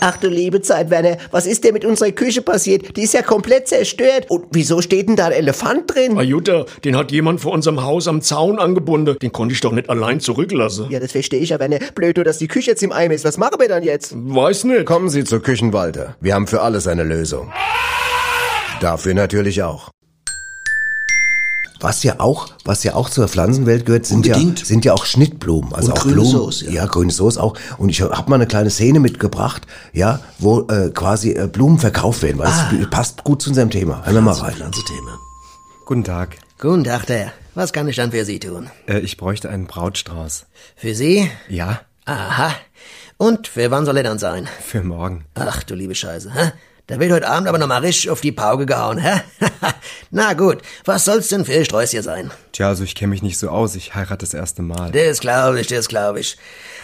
Ach du liebe Zeit, Werner, was ist denn mit unserer Küche passiert? Die ist ja komplett zerstört. Und wieso steht denn da ein Elefant drin? Ah, Jutta, den hat jemand vor unserem Haus am Zaun angebunden. Den konnte ich doch nicht allein zurücklassen. Ja, das verstehe ich ja, Werner. Blöd nur, dass die Küche jetzt im Eimer ist. Was machen wir dann jetzt? Weiß nicht. Kommen Sie zur Küchenwalter. Wir haben für alles eine Lösung. Dafür natürlich auch. Was ja auch, was ja auch zur Pflanzenwelt gehört, sind ja, Unbedingt. sind ja auch Schnittblumen. Also Und auch grüne Blumen. Sauce, ja. ja. grüne Soße auch. Und ich habe mal eine kleine Szene mitgebracht, ja, wo äh, quasi äh, Blumen verkauft werden, weil Ah. es passt gut zu unserem Thema. Hören wir mal rein. Pflanzenthema. Guten Tag. Guten Tag, der. Was kann ich dann für Sie tun? Äh, ich bräuchte einen Brautstrauß. Für Sie? Ja, Aha. Und für wann soll er dann sein? für morgen. Ach, du liebe Scheiße, hä? Da wird heute Abend aber noch mal richtig auf die Pauke gehauen, hä? *laughs* Na gut, was soll's denn für ein Sträußchen sein? Tja, also ich kenne mich nicht so aus. Ich heirate das erste Mal. Das glaube ich, das glaube ich.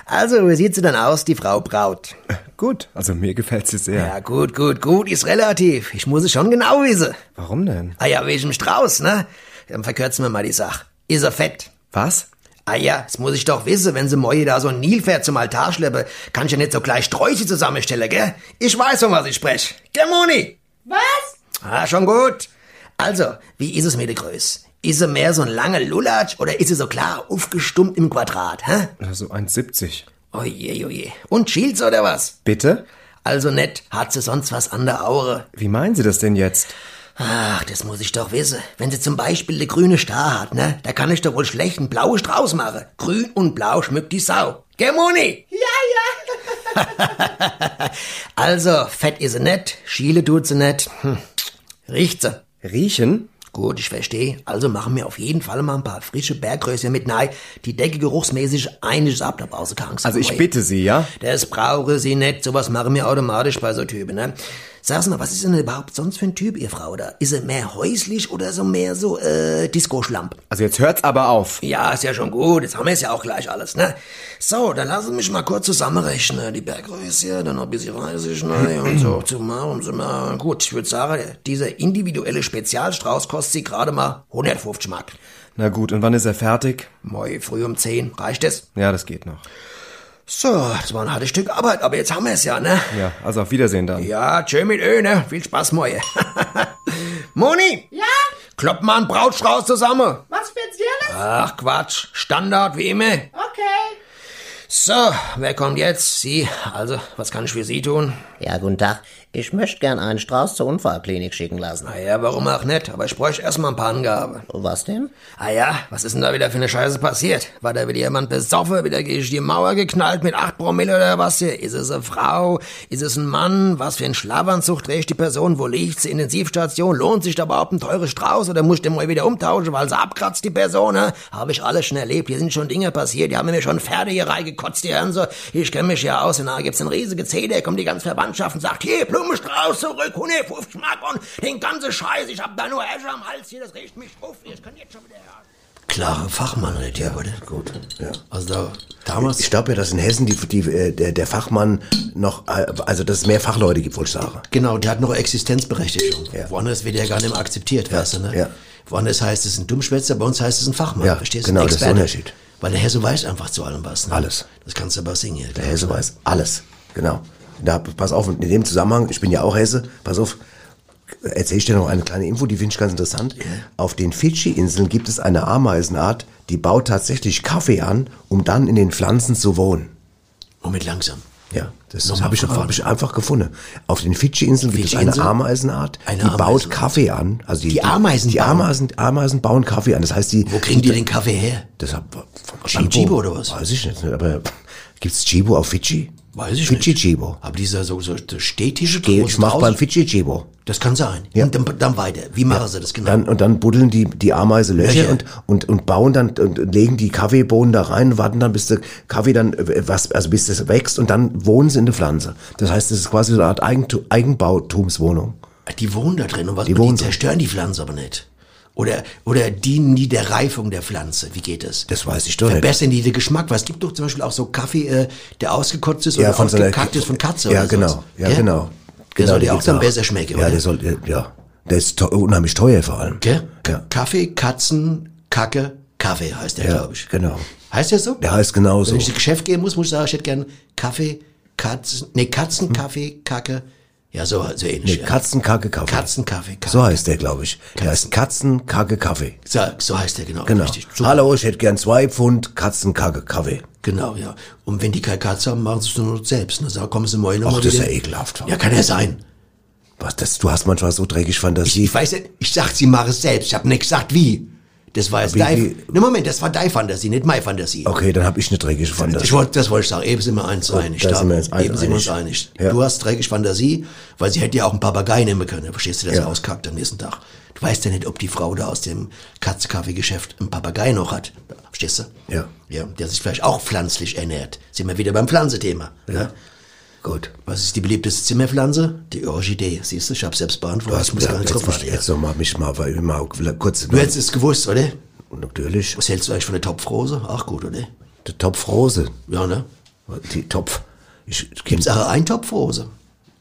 Also, wie sieht sie denn aus, die Frau Braut? Gut, also mir gefällt sie sehr. Ja, gut, gut, gut, ist relativ. Ich muss es schon genau wissen. Warum denn? Ah ja, wegen dem Strauß, ne? Dann verkürzen wir mal die Sache. Ist er fett? Was? Ah ja, das muss ich doch wissen, wenn sie Moje da so ein Nilpferd zum Altar schleppe, kann ich ja nicht so gleich Sträuche zusammenstellen, gell? Ich weiß, von was ich sprech. Gell, Moni? Was? Ah, schon gut. Also, wie ist es mit der Größe? Ist sie mehr so ein langer Lulatsch oder ist sie so klar aufgestummt im Quadrat, hä? Also 1,70. Oje, oje. Und schielt's oder was? Bitte? Also nett, hat sie sonst was an der Aure? Wie meinen Sie das denn jetzt? Ach, das muss ich doch wissen. Wenn sie zum Beispiel eine grüne Star hat, ne, da kann ich doch wohl schlecht einen blauen Strauß machen. Grün und blau schmückt die Sau. Gell, Moni? Ja, ja. *laughs* also, fett ist sie nicht, schiele tut sie nicht. Hm. Riecht sie. Riechen? Gut, ich verstehe. Also machen wir auf jeden Fall mal ein paar frische Bergröschen mit nein. Die decke geruchsmäßig einiges ab, da brauchst du keine Angst Also ich bitte Sie, ja? Das brauche sie nicht. Sowas machen wir automatisch bei so Typen, ne? Sag's mal, was ist denn überhaupt sonst für ein Typ, ihr Frau? Da ist er mehr häuslich oder so mehr so, äh, Disco-Schlamp? Also jetzt hört's aber auf. Ja, ist ja schon gut. Jetzt haben wir es ja auch gleich alles, ne? So, dann lassen Sie mich mal kurz zusammenrechnen. Die Bergröße, dann noch ein bisschen Reisig, ne? Und so, *clears throat* zu machen, zu machen. Gut, ich würde sagen, dieser individuelle Spezialstrauß kostet Sie gerade mal 150 Mark. Na gut, und wann ist er fertig? Moi, früh um 10. Reicht es? Ja, das geht noch. So, das war ein hartes Stück Arbeit, aber jetzt haben wir es ja, ne? Ja, also auf Wiedersehen dann. Ja, tschö mit Ö, ne? Viel Spaß, Moje. *laughs* Moni! Ja? Klopp mal einen Brautstrauß zusammen. Was Spezielles? Ach, Quatsch. Standard, wie immer. Okay. So, wer kommt jetzt? Sie. Also, was kann ich für Sie tun? Ja, guten Tag. Ich möchte gern einen Strauß zur Unfallklinik schicken lassen. Naja, warum auch nicht? Aber ich bräuchte erstmal ein paar Angaben. Was denn? Ah ja, was ist denn da wieder für eine Scheiße passiert? War da wieder jemand besoffen, wieder gegen die Mauer geknallt mit 8 Promille oder was hier? Ist es eine Frau? Ist es ein Mann? Was für ein Schlafanzug trägt die Person? Wo liegt sie? Intensivstation? Lohnt sich da überhaupt ein teures Strauß oder muss ich den mal wieder umtauschen, weil sie abkratzt, die Person? Habe ich alles schon erlebt. Hier sind schon Dinge passiert. Die haben mir schon Pferde hier reingekotzt, die hören so. Ich kenne mich ja aus. Und da gibt's einen riesigen CD, kommt die ganze Verwandtschaft und sagt, hier, Blumenstrauß zurück, 150 Mark und den ganzen Scheiß. Ich hab da nur Esche am Hals hier, das riecht mich auf. Ich kann jetzt schon wieder hören. Klare Fachmann, nicht, ja, oder? Gut, ja. Also da, damals... Ich glaube ja, dass in Hessen die, die, äh, der, der Fachmann noch, äh, also dass es mehr Fachleute gibt, wollte ich sagen. Genau, der hat noch Existenzberechtigung. Ja. Woanders wird er gar nicht mehr akzeptiert, weißt du, ne? ja. Woanders heißt es ein Dummschwätzer, bei uns heißt es ein Fachmann, Ja, verstehst genau, du? Ein das ist der. Unterschied. Weil der Hesse weiß einfach zu allem was. Ne? Alles. Das kannst du aber singen. hier, Der Hesse weiß alles. Genau. Da, pass auf, in dem Zusammenhang, ich bin ja auch Hesse, pass auf, erzähle ich dir noch eine kleine Info, die finde ich ganz interessant. Auf den Fidschi-Inseln gibt es eine Ameisenart, die baut tatsächlich Kaffee an, um dann in den Pflanzen zu wohnen. Moment, langsam. Ja, das Nochmal habe ich, hab ich einfach gefunden. Auf den Fidschi-Inseln gibt es eine? Ameisenart, Eine die baut Ameisenart. Kaffee an. Also Die Ameisen die bauen? Ameisen, Ameisen bauen Kaffee an. Das heißt, die Wo kriegen die den Kaffee her? Das hab, Beim Chibo oder was? Weiß ich nicht, aber gibt's Chibo auf Fidschi? Weiß ich Fidschi nicht. Aber dieser so, so Städtische große ich mach beim Fidschi Chibo. Das kann sein. Ja. Und dann, dann weiter. Wie machen sie das genau? Dann, und dann buddeln die, die Ameise Löcher Löcher. und, und, und bauen dann, und legen die Kaffeebohnen da rein, warten dann, bis der Kaffee dann, äh, was, also bis das wächst und dann wohnen sie in der Pflanze. Das heißt, das ist quasi so eine Art Eigentu Eigenbautumswohnung. die wohnen da drin und was Die wohnen die zerstören die Pflanze aber nicht. Oder, oder dienen die der Reifung der Pflanze? Wie geht das? Das weiß ich doch nicht. Verbessern die den Geschmack? Weil es gibt doch zum Beispiel auch so Kaffee, äh, der ausgekotzt ist oder so einer- ausgekackt ist von Katze Ja, oder genau. sowas. Ja, Gell? genau. Der soll der ja auch dann besser schmecken, Ja, oder? der soll, ja. Der ist teu- unheimlich teuer vor allem. Gell? Ja. Kaffee, Katzen, Kacke, Kaffee heißt der, Ja, glaube ich. genau. Heißt der so? Der heißt genauso. Wenn ich ins Geschäft gehen muss, muss ich sagen, ich hätte gern Kaffee, Katzen, nee, Katzen, Kaffee, Kacke. Ja, so, so ähnlich. Nee. Katzenkacke Kaffee. Katzenkaffee, Kacke. So heißt der, glaube ich. Der heißt Katzenkacke Kaffee. So, so heißt der, genau. Genau. Richtig. Super. Hallo, ich hätte gern zwei Pfund Katzenkacke Kaffee. Genau, ja. Und wenn die keine Katze haben, machen sie es nur selbst. Ne? So, kommen sie mal hin. Ach, das ist ja ekelhaft. Ja, kann ja sein. Was, das, du hast manchmal so dreckig Fantasie. Ich weiß ja, ich sag, sie machen es selbst. Ich habe nicht gesagt, wie. Das war jetzt dein, ne Moment, das war deine Fantasie, nicht meine Fantasie. okay, dann habe ich eine dreckige Fantasie. Ich wollte, das wollte ich sagen. Eben sind wir eins Gut, einig. da sind wir jetzt eins Eben sind wir uns einig. einig. Ja. Du hast dreckig Fantasie, weil sie hätte ja auch einen Papagei nehmen können. Verstehst du, der Ja. ja. auskackt am nächsten Tag. Du weißt ja nicht, ob die Frau da aus dem Katzenkaffeegeschäft einen Papagei noch hat. Verstehst du? Ja. Ja, der sich vielleicht auch pflanzlich ernährt. Sind wir wieder beim Pflanzethema. Ja. Gut. Was ist die beliebteste Zimmerpflanze? Die Orchidee. Siehst du, ich habe selbst Du beantwortet. hast Ich muss gar nicht jetzt, drauf mich, jetzt noch mal mich mal, weil mal kurz. Du hättest es gewusst, oder? natürlich. Was hältst du eigentlich von der Topfrose? Ach gut, oder? Der Topfrose. Ja, ne? Die Topf. Ich, Gibt's auch eine Topfrose?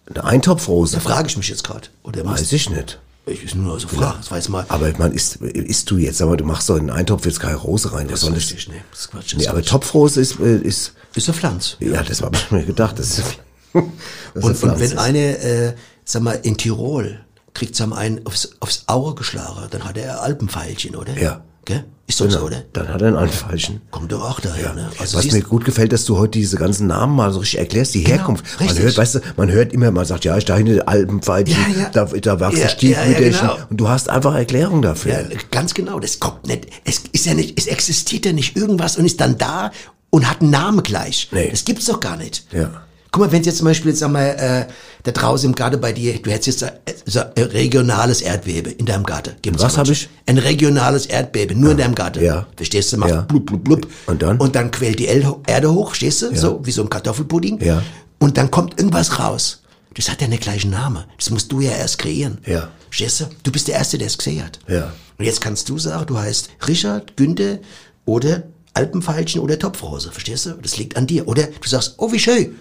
eine Eintopfrose. Da frage ich mich jetzt gerade. Weiß ich nicht. Ich ist nur so Frage. Das war jetzt mal. Aber man isst, isst du jetzt, aber du machst doch in einen Eintopf jetzt keine Rose rein. Das Das soll ist nicht. richtig, nee. Das ist Quatsch. Das Nee, aber. Topfrose ist, äh, ist, ist eine Pflanze. ja, das habe ich mir gedacht. Das ist, das ist *laughs* Und, und wenn eine, äh, sag mal, in Tirol kriegt am einen aufs, aufs Auge geschlagen, dann hat er Alpenpfeilchen, oder? Ja. Gell? Ist doch so, oder? Dann hat er einen falschen. Kommt doch auch daher, ne? Also Was mir gut gefällt, dass du heute diese ganzen Namen mal so richtig erklärst, die Herkunft. Man richtig. hört, weißt du, man hört immer, man sagt, ja, ich da hinten Alpenpfeilchen, Ja, ja. da, da wachsen Ja, Stiefmütterchen. ja, ja, genau. Und du hast einfach Erklärung dafür. Ja, ganz genau. Das kommt nicht. Es ist ja nicht, es existiert ja nicht irgendwas und ist dann da und hat einen Namen gleich. Nee. Das gibt's doch gar nicht. Ja. Guck mal, wenn jetzt zum Beispiel, sag mal, äh, da draußen im Garten bei dir, du hättest jetzt äh, so ein regionales Erdbeben in deinem Garten. Gibt's Was ja hab manchmal. ich? Ein regionales Erdbeben, nur in deinem Garten. Ja. Verstehst du? Macht Ja. blub, blub, blub. Und dann? Und dann quält die Erde hoch, verstehst du? So, wie so ein Kartoffelpudding. Ja. Und dann kommt irgendwas raus. Das hat ja einen gleichen Namen. Das musst du ja erst kreieren. Ja. Verstehst du? Du bist der Erste, der es gesehen hat. Ja. Und jetzt kannst du sagen, du heißt Richard, Günther oder Alpenfeilchen oder Topfrose. Verstehst du? Das liegt an dir. Oder du sagst, oh, wie schön.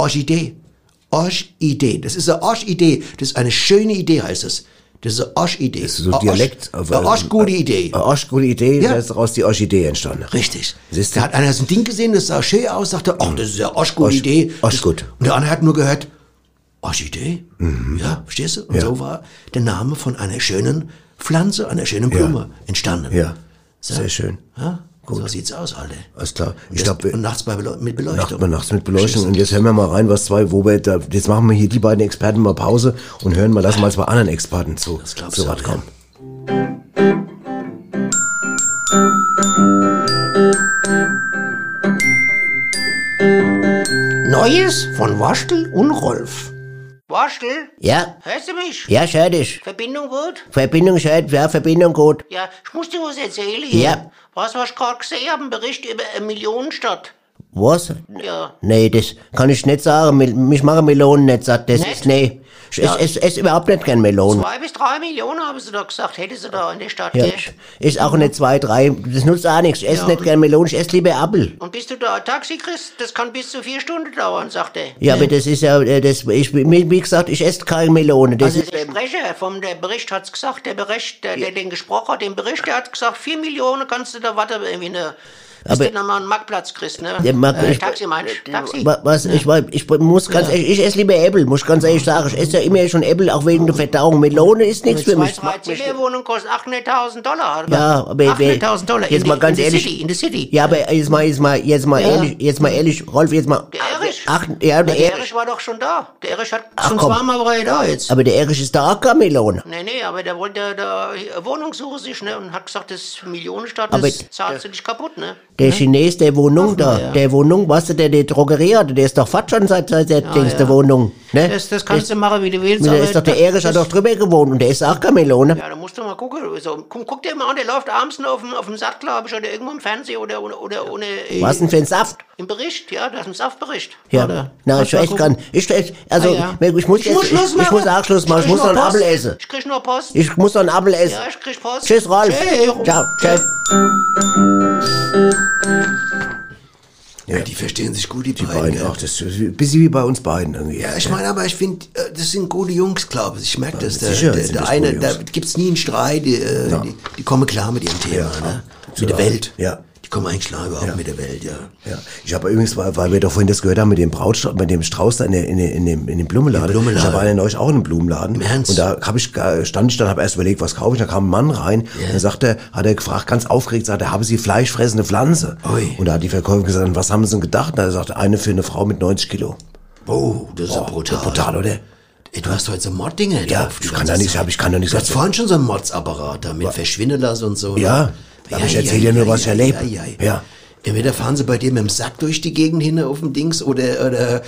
Orchidee. Orchidee. Das ist eine Orchidee. Das ist eine schöne Idee, heißt es. Das ist eine Orchidee. Das ist so Eine Dialekt. Eine Orchgute Idee. Eine Orchgute Idee, Ja. da ist daraus die Orchidee entstanden. Richtig. Siehst du? Da hat einer so ein Ding gesehen, das sah schön aus, sagte, ach, das ist ja Orsch- Idee. Orschgut. Und der andere hat nur gehört, Orchidee? Ja, verstehst du? Und Mhm. Ja. so war der Name von einer schönen Pflanze, einer schönen Blume entstanden. Ja. Sehr schön. Ja? So sieht's aus, Alter. Alles klar. Ich Das- glaube, und nachts bei Beleu mit Nacht Beleuchtung. mal nachts mit Beleuchtung. Und jetzt hören wir mal rein, was zwei, wo wir, da, jetzt machen wir hier die beiden Experten mal Pause und hören mal, lassen mal zwei anderen Experten zu, glaubst zu du, Wort kommen. Neues von Waschtel und Rolf. Waschtel, Ja, hörst du mich? ja, ich hör dich. Verbindung gut? Verbindung schön, ja, Verbindung gut. Ja, ich muss dir was erzählen hier. Ja. Was, was ich gerade gesehen habe, ein Bericht über eine Millionenstadt. Was? Ja. Nee, das kann ich nicht sagen. Mich machen Melonen nicht satt. Das Nicht? ist, nee. Ich esse ess, ess überhaupt nicht gern Melonen. Zwei bis drei Millionen haben sie doch gesagt, hätte sie da in der Stadt, Ja, ess auch nicht zwei, drei. Das nutzt auch nichts. Ich esse Ja. nicht gern Melonen, ich esse lieber Apfel. Und bis du da ein Taxi kriegst, das kann bis zu vier Stunden dauern, sagt er. Ja, aber das ist ja, äh, das, ich, wie gesagt, ich esse keine Melone. Das Also ist, der Sprecher vom der Bericht hat's gesagt, der Bericht, der, der den gesprochen hat, den Bericht, der hat gesagt, vier Millionen kannst du da warten, irgendwie eine, bis Aber- du dann mal einen Marktplatz kriegst, ne? Der Markt- äh, ich- Taxi meinst? Taxi. Wa- Was, ich, ich muss ganz ehrlich, ich esse lieber Äpfel, muss ich ganz ehrlich sagen. Ich esse ja immer schon Äpfel, auch wegen der Verdauung. Melone ist nichts für mich. zwei, drei Zimmerwohnung kostet 800.000 Dollar. Ja, aber 800.000 Dollar. jetzt in mal ganz in ehrlich. City, in the City. Ja, aber jetzt mal, jetzt mal, jetzt mal Ja. ehrlich, jetzt mal ehrlich, Rolf, jetzt mal. Der Erich? Ach, ja, der Der Erich. War doch schon da. Der Erich hat Ach, schon komm. zweimal war er da jetzt. Aber der Erich ist da auch keine Melone. Nee, nee, aber der wollte da Wohnung suchen sich, ne? Und hat gesagt, das ist Millionenstadt, das zahlt sie dich kaputt, ne? Der Chines, der Wohnung da, ja. der Wohnung, weißt du, der die Drogerie hatte, der ist doch fast schon seit, seit der Dings ja. der Wohnung, ne? Das, das kannst du machen, wie du willst. Der ist doch, der das- Erich hat das- doch drüber gewohnt und der ist auch keine Melone. Ja, da musst du mal gucken. So, guck, guck dir mal an, der läuft abends noch auf dem, auf dem Satt, glaube ich, oder irgendwo im Fernsehen oder, oder, oder ohne. äh, Was denn für ein Saft? Im Bericht, ja, das ist ein Saftbericht. Ja, Oder? na, ich gar nicht. Ich, ich, also, Ah, ja. ich muss Ich muss jetzt, Schluss ich, ich muss auch Schluss machen. Ich krieg muss noch einen. Apfel essen. Ich krieg noch Post. Ich muss noch einen Apfel essen. ja, ich krieg Post. Tschüss, Rolf. Tschüss. Ciao, Ja, die verstehen sich gut, die, Die beiden. beiden, ja. ach, das ist ein bisschen wie bei uns beiden irgendwie. Ja, ich meine, aber ich finde, äh, das sind gute Jungs, glaube ich. Ich merke das. Der, der, der das eine, da Jungs. gibt's nie einen Streit. Die, äh, die, die kommen klar mit ihrem Thema, ne? Mit der Welt. Ja. Die kommen eigentlich klar überhaupt mit der Welt, ja. Ja, ich habe übrigens, weil, weil wir doch vorhin das gehört haben mit dem Brautstrauß, mit dem Strauß da in, der, in, der, in, dem, in dem Blumenladen. Blumenladen. Ich habe einen neulich auch in einem Blumenladen. Im Ernst? Und da hab ich, stand ich dann, habe erst überlegt, was kaufe ich. Da kam ein Mann rein. Und dann sagte, hat er gefragt, ganz aufgeregt, sagt er, haben Sie fleischfressende Pflanze? Ui. Und da hat die Verkäuferin gesagt, was haben Sie denn gedacht? Und da sagte eine für eine Frau mit 90 Kilo. Oh, das ist ja brutal. Brutal, oder? Ey, du hast heute so Morddinger Ja, drauf. ich kann da nicht- Zeit. hab- ich kann da nicht Du hast vorhin schon so einen Mordsapparat da mit verschwinden lassen und so. ne? Ja, aber ich erzähl dir nur, was ich. Ja, ja. Ja. Entweder fahren sie bei dir mit dem Sack durch die Gegend hin auf dem Dings oder, oder,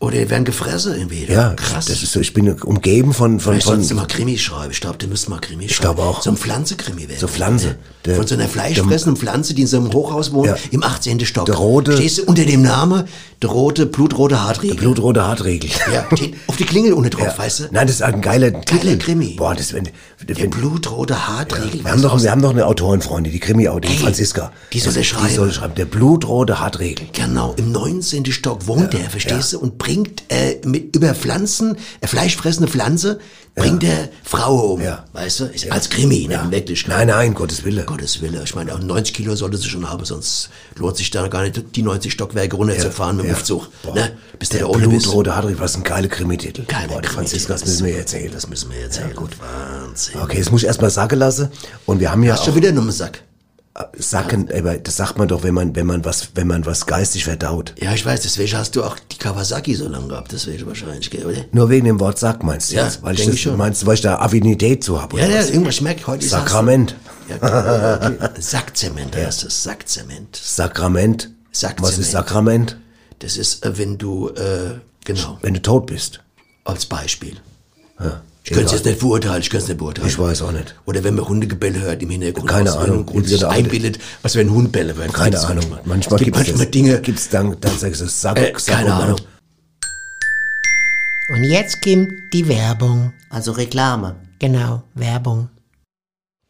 oder werden gefressen irgendwie. Ja, krass. Das ist so, ich bin umgeben von, von, Vielleicht von sollst du mal Krimi schreiben. Ich glaube, du müsst mal Krimi schreiben. glaube auch. So ein Pflanzenkrimi wäre. So Pflanze. Der- Von so einer fleischfressenden Pflanze, die in so einem Hochhaus wohnt, Ja. im 18. Stock. Der rote- Stehst du unter dem Namen, der rote, blutrote Hartriegel. blutrote Hartregel. ja, steht auf die Klingel unten drauf, weißt du? Nein, das ist ein geiler Titel. Krimi. Boah, das wenn, Der wenn blutrote Hartriegel. wir haben doch, wir haben doch eine Autorenfreundin, die Krimi-Autorin, Franziska. die soll Das- schreiben. Die soll schreiben. Der blutrote Hartregel. Genau, im 19. Stock wohnt der, verstehst du? Und bringt äh, mit über Pflanzen, äh, fleischfressende Pflanze, bringt er Frauen um. Ja. Weißt du? Ist Als Krimi, ne? in Wirklichkeit. Nein, nein, Gottes Wille. Gottes Wille. Ich meine, auch 90 Kilo sollte sie schon haben, sonst lohnt sich da gar nicht, die 90 Stockwerke runterzufahren mit dem Ja. Aufzug. Boah. Ne? Bis der, Der blutrote Hartregel, was ein geiler Krimi-Titel. Die Krimi- Franziska, das müssen wir erzählen. Das müssen wir erzählen. gut. Wahnsinn. Okay, jetzt muss ich erstmal sacken lassen. Und wir haben ja Hast auch du wieder einen Sack? Sacken, aber das sagt man doch, wenn man, wenn man was, wenn man was geistig verdaut. Ja, ich weiß, deswegen hast du auch die Kawasaki so lange gehabt, deswegen wahrscheinlich, oder? Nur wegen dem Wort Sack meinst du Ja, jetzt? Weil ich das, ich schon. meinst du, weil ich da Affinität zu habe? Ja, oder ja, was? irgendwas schmeckt heute. ist das- Sakrament. Ja, okay. *laughs* Sackzement heißt es, Sackzement. Sakrament. Sackzement. Was ist Sakrament? Das ist, äh, wenn du, äh, genau, Wenn du tot bist. als Beispiel. Ja, Ich könnte es jetzt nicht beurteilen, ich könnte es nicht beurteilen. Ich weiß auch nicht. Oder wenn man Hundegebelle hört im Hintergrund. Keine Ahnung. Grund sich einbildet, was wenn Hundbälle werden. Keine Ahnung. Manchmal, Manchmal es gibt gibt's manchmal das, Dinge, Gibt's dann, dann sagst du Sack, äh, Sack keine Ahnung. Und jetzt kommt die Werbung. Also Reklame. Genau, Werbung.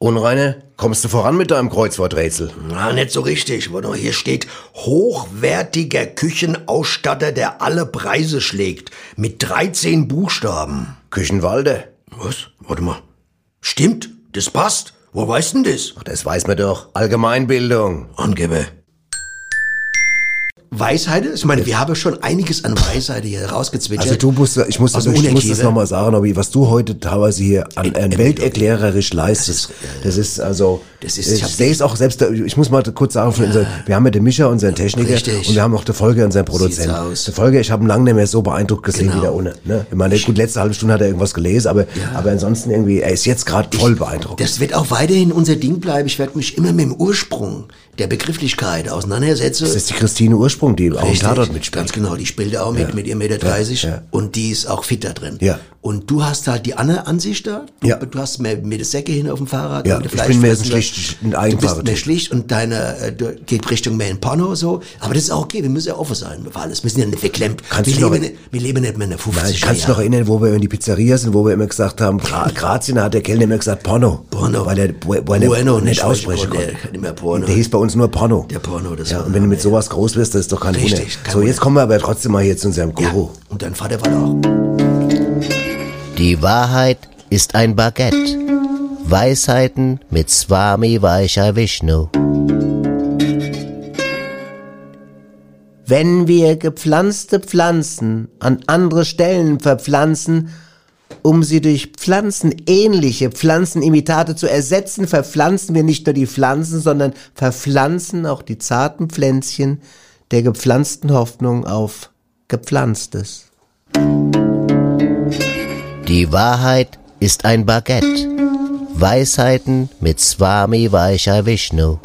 Unreine, kommst du voran mit deinem Kreuzworträtsel? Na, nicht so richtig. Mal, hier steht hochwertiger Küchenausstatter, der alle Preise schlägt. Mit 13 Buchstaben. Küchenwalde. Was? Warte mal. Stimmt, das passt. Wo weißt denn das? Ach, das weiß man doch. Allgemeinbildung. Angeber. Weisheiten. Ich meine, wir haben schon einiges an Weisheit hier rausgezwitschert. Also du musst, ich muss, das, ich muss das nochmal sagen, Nobby, was du heute teilweise hier an, an welterklärerisch leistest, das ist also, Das ist- ich ich sehe es auch selbst, der- ich muss mal kurz sagen, von unser, wir haben ja den Mischer, unseren Techniker, Richtig. und wir haben auch den Folge, unseren Produzenten. aus. Der Folge, ich habe ihn lange nicht mehr so beeindruckt gesehen Genau. wie der ohne. Ne? Ich meine, gut, letzte halbe Stunde hat er irgendwas gelesen, aber, aber ansonsten irgendwie, er ist jetzt gerade voll beeindruckt. Das wird auch weiterhin unser Ding bleiben. Ich werde mich immer mit dem Ursprung der Begrifflichkeit auseinandersetzen. Das ist die Christine Ursprung, die auch im Richtig, Tatort mitspielt. Ganz genau, die spielt auch mit, mit ihrem Meter 30 Ja, ja. und die ist auch fit da drin. Ja. Und du hast halt die andere Ansicht da. Du, Ja. du hast mehr mit der Säcke hin auf dem Fahrrad. Ja, ich bin mehr Fleischfressende. schlicht ein Du bist mehr schlicht und deine äh, du geht Richtung mehr in Porno so. Aber das ist auch okay, wir müssen ja offen sein für alles. Sind ja nicht verklemmt. Kannst wir, du noch- leben, nicht- wir leben nicht mehr in der 50 Nein, kannst du noch erinnern, wo wir in die Pizzeria sind, wo wir immer gesagt haben, Gra *laughs* Grazien, hat der Kellner immer gesagt Porno. Porno. Weil er, weil er Bueno, nicht aussprechen konnte. mehr. Der hieß bei uns nur Porno. Der Porno, das Ja, war- und wenn du mit sowas groß wirst, das ist doch kein Richtig, Wunder. kein So, Wunder. jetzt kommen wir aber trotzdem mal hier zu unserem ja. Guru. Und dein Vater war da auch. Die Wahrheit ist ein Baguette. Weisheiten mit Swami Vaishya Vishnu. Wenn wir gepflanzte Pflanzen an andere Stellen verpflanzen, um sie durch pflanzenähnliche Pflanzenimitate zu ersetzen, verpflanzen wir nicht nur die Pflanzen, sondern verpflanzen auch die zarten Pflänzchen der gepflanzten Hoffnung auf Gepflanztes. Die Wahrheit ist ein Baguette. Weisheiten mit Swami Vaishya Vishnu.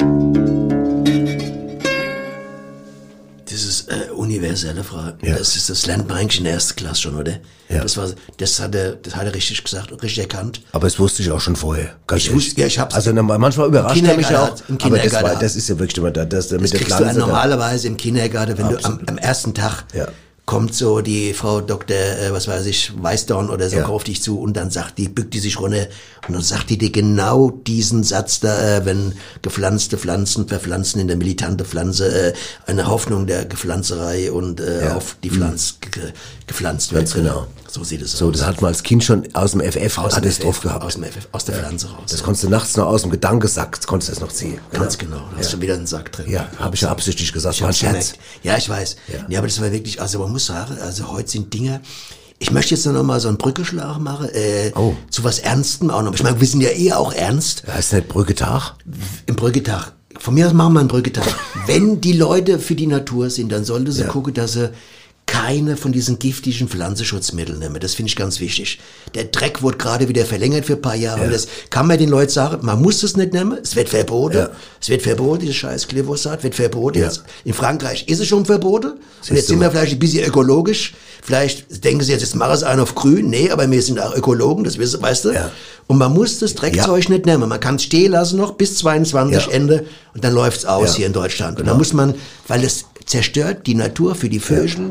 Universelle Frage. Ja. Das ist das lernt man eigentlich in der ersten Klasse schon, oder? Ja. Das war, das hat er, das hat er richtig gesagt und richtig erkannt. Aber das wusste ich auch schon vorher. Ich wusste- ja, ich hab's- Also manchmal überrascht er mich Kindergarten auch. im Aber das, Kindergarten war, das ist ja wirklich immer da, das, mit Das der kriegst du Pflanze. da- normalerweise im Kindergarten, wenn du am, Absolut. am ersten Tag Ja. Kommt so die Frau Dr., äh, was weiß ich, Weißdorn oder so Ja. auf dich zu und dann sagt die, bückt die sich runter und dann sagt die dir genau diesen Satz da, äh, wenn gepflanzte Pflanzen verpflanzen in der militante Pflanze, äh, eine Hoffnung der Gepflanzerei und äh, Ja. auf die Pflanz ge gepflanzt wird. Ganz genau. So sieht es So, aus. das hat man als Kind schon aus dem FF aus hat dem es drauf FF, gehabt. Aus, dem FF, aus der Pflanze raus. Das konntest du nachts noch aus dem Gedankensack, konntest du das noch ziehen. Ganz genau. Da hast du wieder einen Sack drin. Ja, habe ich ja absichtlich gesagt, Ich war ein Scherz. Ja, ich weiß. Ja. Ja. aber das war wirklich, also man muss sagen, also heute sind Dinge, ich möchte jetzt noch mal so einen Brückeschlag machen, äh, Oh. zu was Ernstem auch noch. Ich meine, wir sind ja eh auch ernst Heißt nicht Brücketag? im Brücketag. Von mir aus machen wir einen Brücketag. *laughs* Wenn die Leute für die Natur sind, dann sollte sie Ja. gucken, dass sie keine von diesen giftigen Pflanzenschutzmitteln nehmen. Das finde ich ganz wichtig. Der Dreck wurde gerade wieder verlängert für ein paar Jahre. Und das kann man den Leuten sagen, man muss es nicht nehmen. Es wird verboten. Ja. Es wird verboten, dieses scheiß Glyphosat wird verboten. Ja. Jetzt in Frankreich ist es schon verboten. Und Siehst jetzt du sind wir vielleicht ein bisschen ökologisch. Vielleicht denken sie jetzt, jetzt machen sie einen auf grün. Nee, aber wir sind auch Ökologen, das wissen, weißt du. Ja. Und man muss das Dreckzeug nicht nehmen. Man kann es stehen lassen noch bis 22 Ja. Ende und dann läuft's aus Ja. hier in Deutschland. Und dann muss man, weil es zerstört die Natur für die Vögel,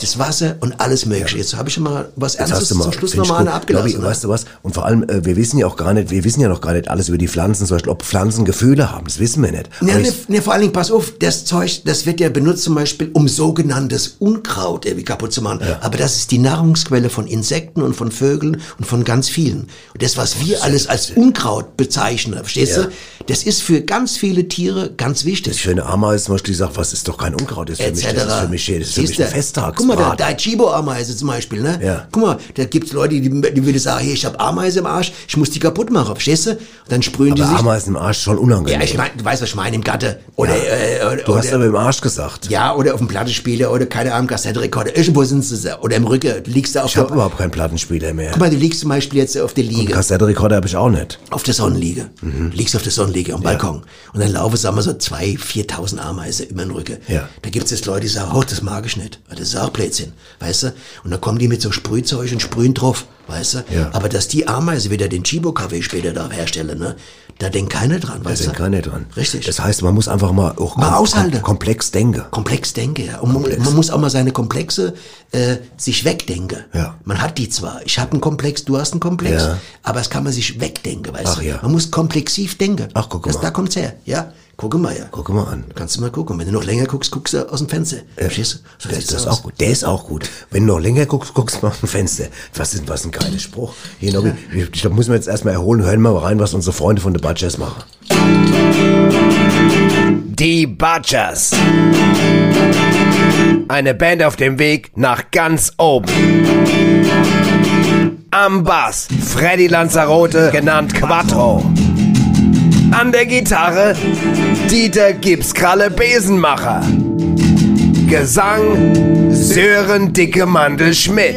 das Wasser und alles mögliche. Jetzt habe ich schon mal was Ernstes mal, zum Schluss ich nochmal eine abgelassen. Ich, ne? weißt du was? Und vor allem, äh, wir wissen ja auch gar nicht, wir wissen ja noch gar nicht alles über die Pflanzen, zum Beispiel, ob Pflanzen Gefühle haben. Das wissen wir nicht. Ja, ne, ich- ne, vor allen Dingen, pass auf, das Zeug, das wird ja benutzt zum Beispiel, um sogenanntes Unkraut irgendwie kaputt zu machen. Aber das ist die Nahrungsquelle von Insekten und von Vögeln und von ganz vielen. Und das, was wir alles als Unkraut bezeichnen, verstehst Ja. du? Das ist für ganz viele Tiere ganz Das wichtig. schöne Ameise zum Beispiel, die sagt, was ist doch kein Unkraut, das ist für mich, das ist für mich, das ist für mich ein du? Festtagsbrat. Guck mal, da, da Chibo-Ameise zum Beispiel, ne? Ja. Guck mal, da gibt's Leute, die, die würden sagen, hey, ich habe Ameise im Arsch, ich muss die kaputt machen, verstehst du? Und dann sprühen die Aber sich. Ameisen im Arsch schon unangenehm. ja, ich meine, du weißt, was ich meine, im Gatte. Oder, Ja. äh, oder, du hast oder, aber im Arsch gesagt. ja, oder auf dem Plattenspieler oder keine Ahnung, Kassettenrekorder. Irgendwo sind sie so. Oder im Rücken. Du liegst da auf Ich habe überhaupt keinen Plattenspieler mehr. Guck mal, du liegst zum Beispiel jetzt auf der Liege. Kassettenrekorder habe ich auch nicht. Auf der Sonnenliege. Mhm. Liegst auf der Sonnenliege am Balkon. Und dann laufen, sagen wir so, zwei, viertausend Ameisen über den Rücken. Ja. Da gibt's jetzt Leute, die sagen, oh, das mag ich nicht. Das ist auch Blödsinn. Weißt du? Und dann kommen die mit so Sprühzeug und sprühen drauf. Weißt du? Ja. Aber dass die Ameise wieder den Chibo-Kaffee später da herstellen, ne? Da denkt keiner dran, Da weißt denkt du? keiner dran. Richtig. Das heißt, man muss einfach mal auch Mal kom- aushalten. komplex denken. komplex denke. Ja. Und man, man muss auch mal seine Komplexe äh, sich wegdenken. Ja. Man hat die zwar. Ich habe einen Komplex, du hast einen Komplex, Ja. aber es kann man sich wegdenken, weißt Ach du? ja. Man muss komplexiv denken. Ach, guck das, mal. Da kommt's her, ja. Gucke mal, ja. Guck mal an. Kannst du mal gucken. Wenn du noch länger guckst, guckst du aus dem Fenster. Verstehst du? So das ist aus. auch gut. Der ist auch gut. Wenn du noch länger guckst, guckst du mal aus dem Fenster. Was ist was ein geiler Spruch. Hier, Nobby, ich glaube, müssen wir jetzt erstmal erholen. Hören wir mal rein, was unsere Freunde von The Butchers machen. Die Butchers. Eine Band auf dem Weg nach ganz oben. Am Bass Freddy Lanzarote, genannt Quattro. An der Gitarre Dieter Gipskralle Besenmacher. Gesang Sören Dicke Mandel Schmidt.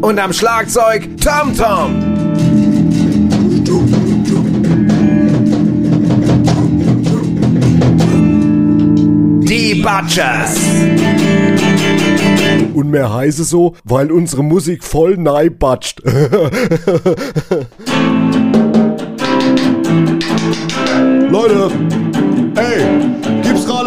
Und am Schlagzeug Tom Tom. Die Butchers. Und mehr heiße so, weil unsere Musik voll neibatscht. *laughs* Leute,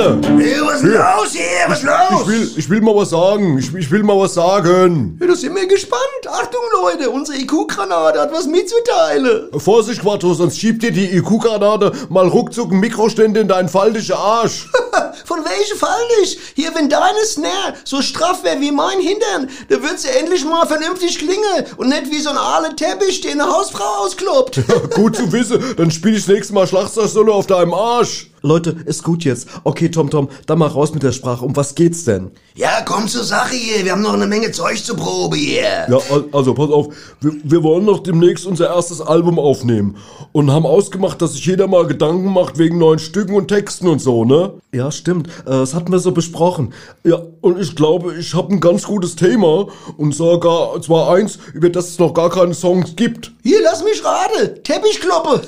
Hey, was ist los hier? Was ist los? Ich will, ich will mal was sagen. Ich, ich will mal was sagen. Ja, da sind wir gespannt. Achtung, Leute, unsere IQ-Granate hat was mitzuteilen. Vorsicht, Quattro, sonst schiebt dir die IQ-Granate mal ruckzuck ein Mikroständer in deinen faltischen Arsch. *laughs* Von welchem Fall nicht? Hier, wenn deine Snare so straff wäre wie mein Hintern, dann würd's ja endlich mal vernünftig klingen und nicht wie so ein aale Teppich, den eine Hausfrau auskloppt. *laughs* Gut zu wissen, dann spiel ich das nächste Mal Schlagzeug-Solo auf deinem Arsch. Leute, ist gut jetzt. Okay, Tom Tom, dann mal raus mit der Sprache. Um was geht's denn? ja, komm zur Sache hier. Wir haben noch eine Menge Zeug zur Probe hier. Ja, al- also pass auf, wir, wir wollen noch demnächst unser erstes Album aufnehmen und haben ausgemacht, dass sich jeder mal Gedanken macht wegen neuen Stücken und Texten und so, ne? Ja, stimmt. Äh, Das hatten wir so besprochen. Ja, und ich glaube, ich habe ein ganz gutes Thema und sogar zwar eins, über das es noch gar keine Songs gibt. Hier, lass mich raten. Teppichkloppe.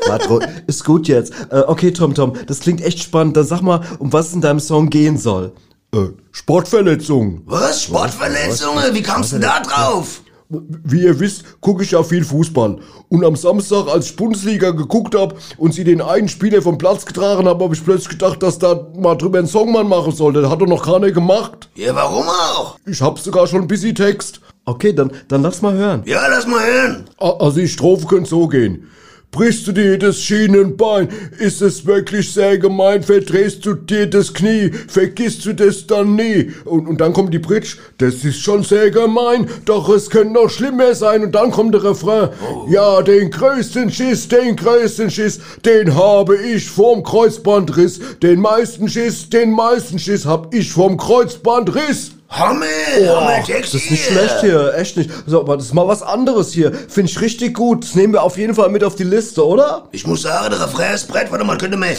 Quattro, ist gut jetzt. Äh, okay, Tom Tom, das klingt echt spannend. Dann sag mal, um was es in deinem Song gehen soll. Äh, Sportverletzung. Was? Sportverletzungen? Wie kamst du da drauf? Wie ihr wisst, gucke ich ja viel Fußball. Und am Samstag, als ich Bundesliga geguckt hab und sie den einen Spieler vom Platz getragen haben, habe ich plötzlich gedacht, dass da mal drüber einen Song man machen sollte. Das hat doch noch keiner gemacht. Ja, warum auch? Ich hab sogar schon ein bisschen Text. Okay, dann, dann lass mal hören. Ja, lass mal hören. Also die Strophe könnte so gehen. Brichst du dir das Schienenbein, ist es wirklich sehr gemein, verdrehst du dir das Knie, vergisst du das dann nie. Und, und dann kommt die Bridge, das ist schon sehr gemein, doch es könnte noch schlimmer sein. Und dann kommt der Refrain, ja, den größten Schiss, den größten Schiss, den habe ich vom Kreuzbandriss. Den meisten Schiss, den meisten Schiss hab ich vom Kreuzbandriss. Hammer, Hammer Text Das ist nicht schlecht hier, echt nicht. So, aber das ist mal was anderes hier. Finde ich richtig gut. Das nehmen wir auf jeden Fall mit auf die Liste, oder? Ich muss sagen, der Refrain ist Brett. Warte mal, könnte mir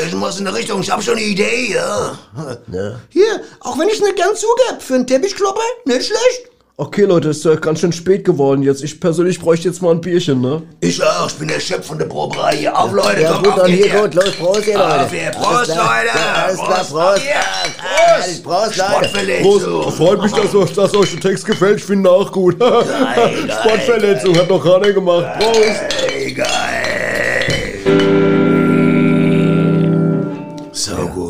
irgendwas in der Richtung. Ich hab schon eine Idee, ja. Hier, auch wenn ich nicht gern zugeb, für einen Teppichklopper, nicht schlecht. Okay, Leute, ist ja ganz schön spät geworden jetzt. Ich persönlich bräuchte jetzt mal ein Bierchen, ne? Ich auch, ich bin der Chef von der Proberei hier. Auf, Leute, Ja, komm, gut, auf dann hier, gut, los, Prost, ihr Leute. Auf hier, Prost. Leute. Alles klar, Prost, Prost. Prost, Prost, Leute. Prost, freut mich, dass euch, dass euch der Text gefällt. Ich finde ihn auch gut. *laughs* Sportverletzung hat noch keiner gemacht. Prost. Geil.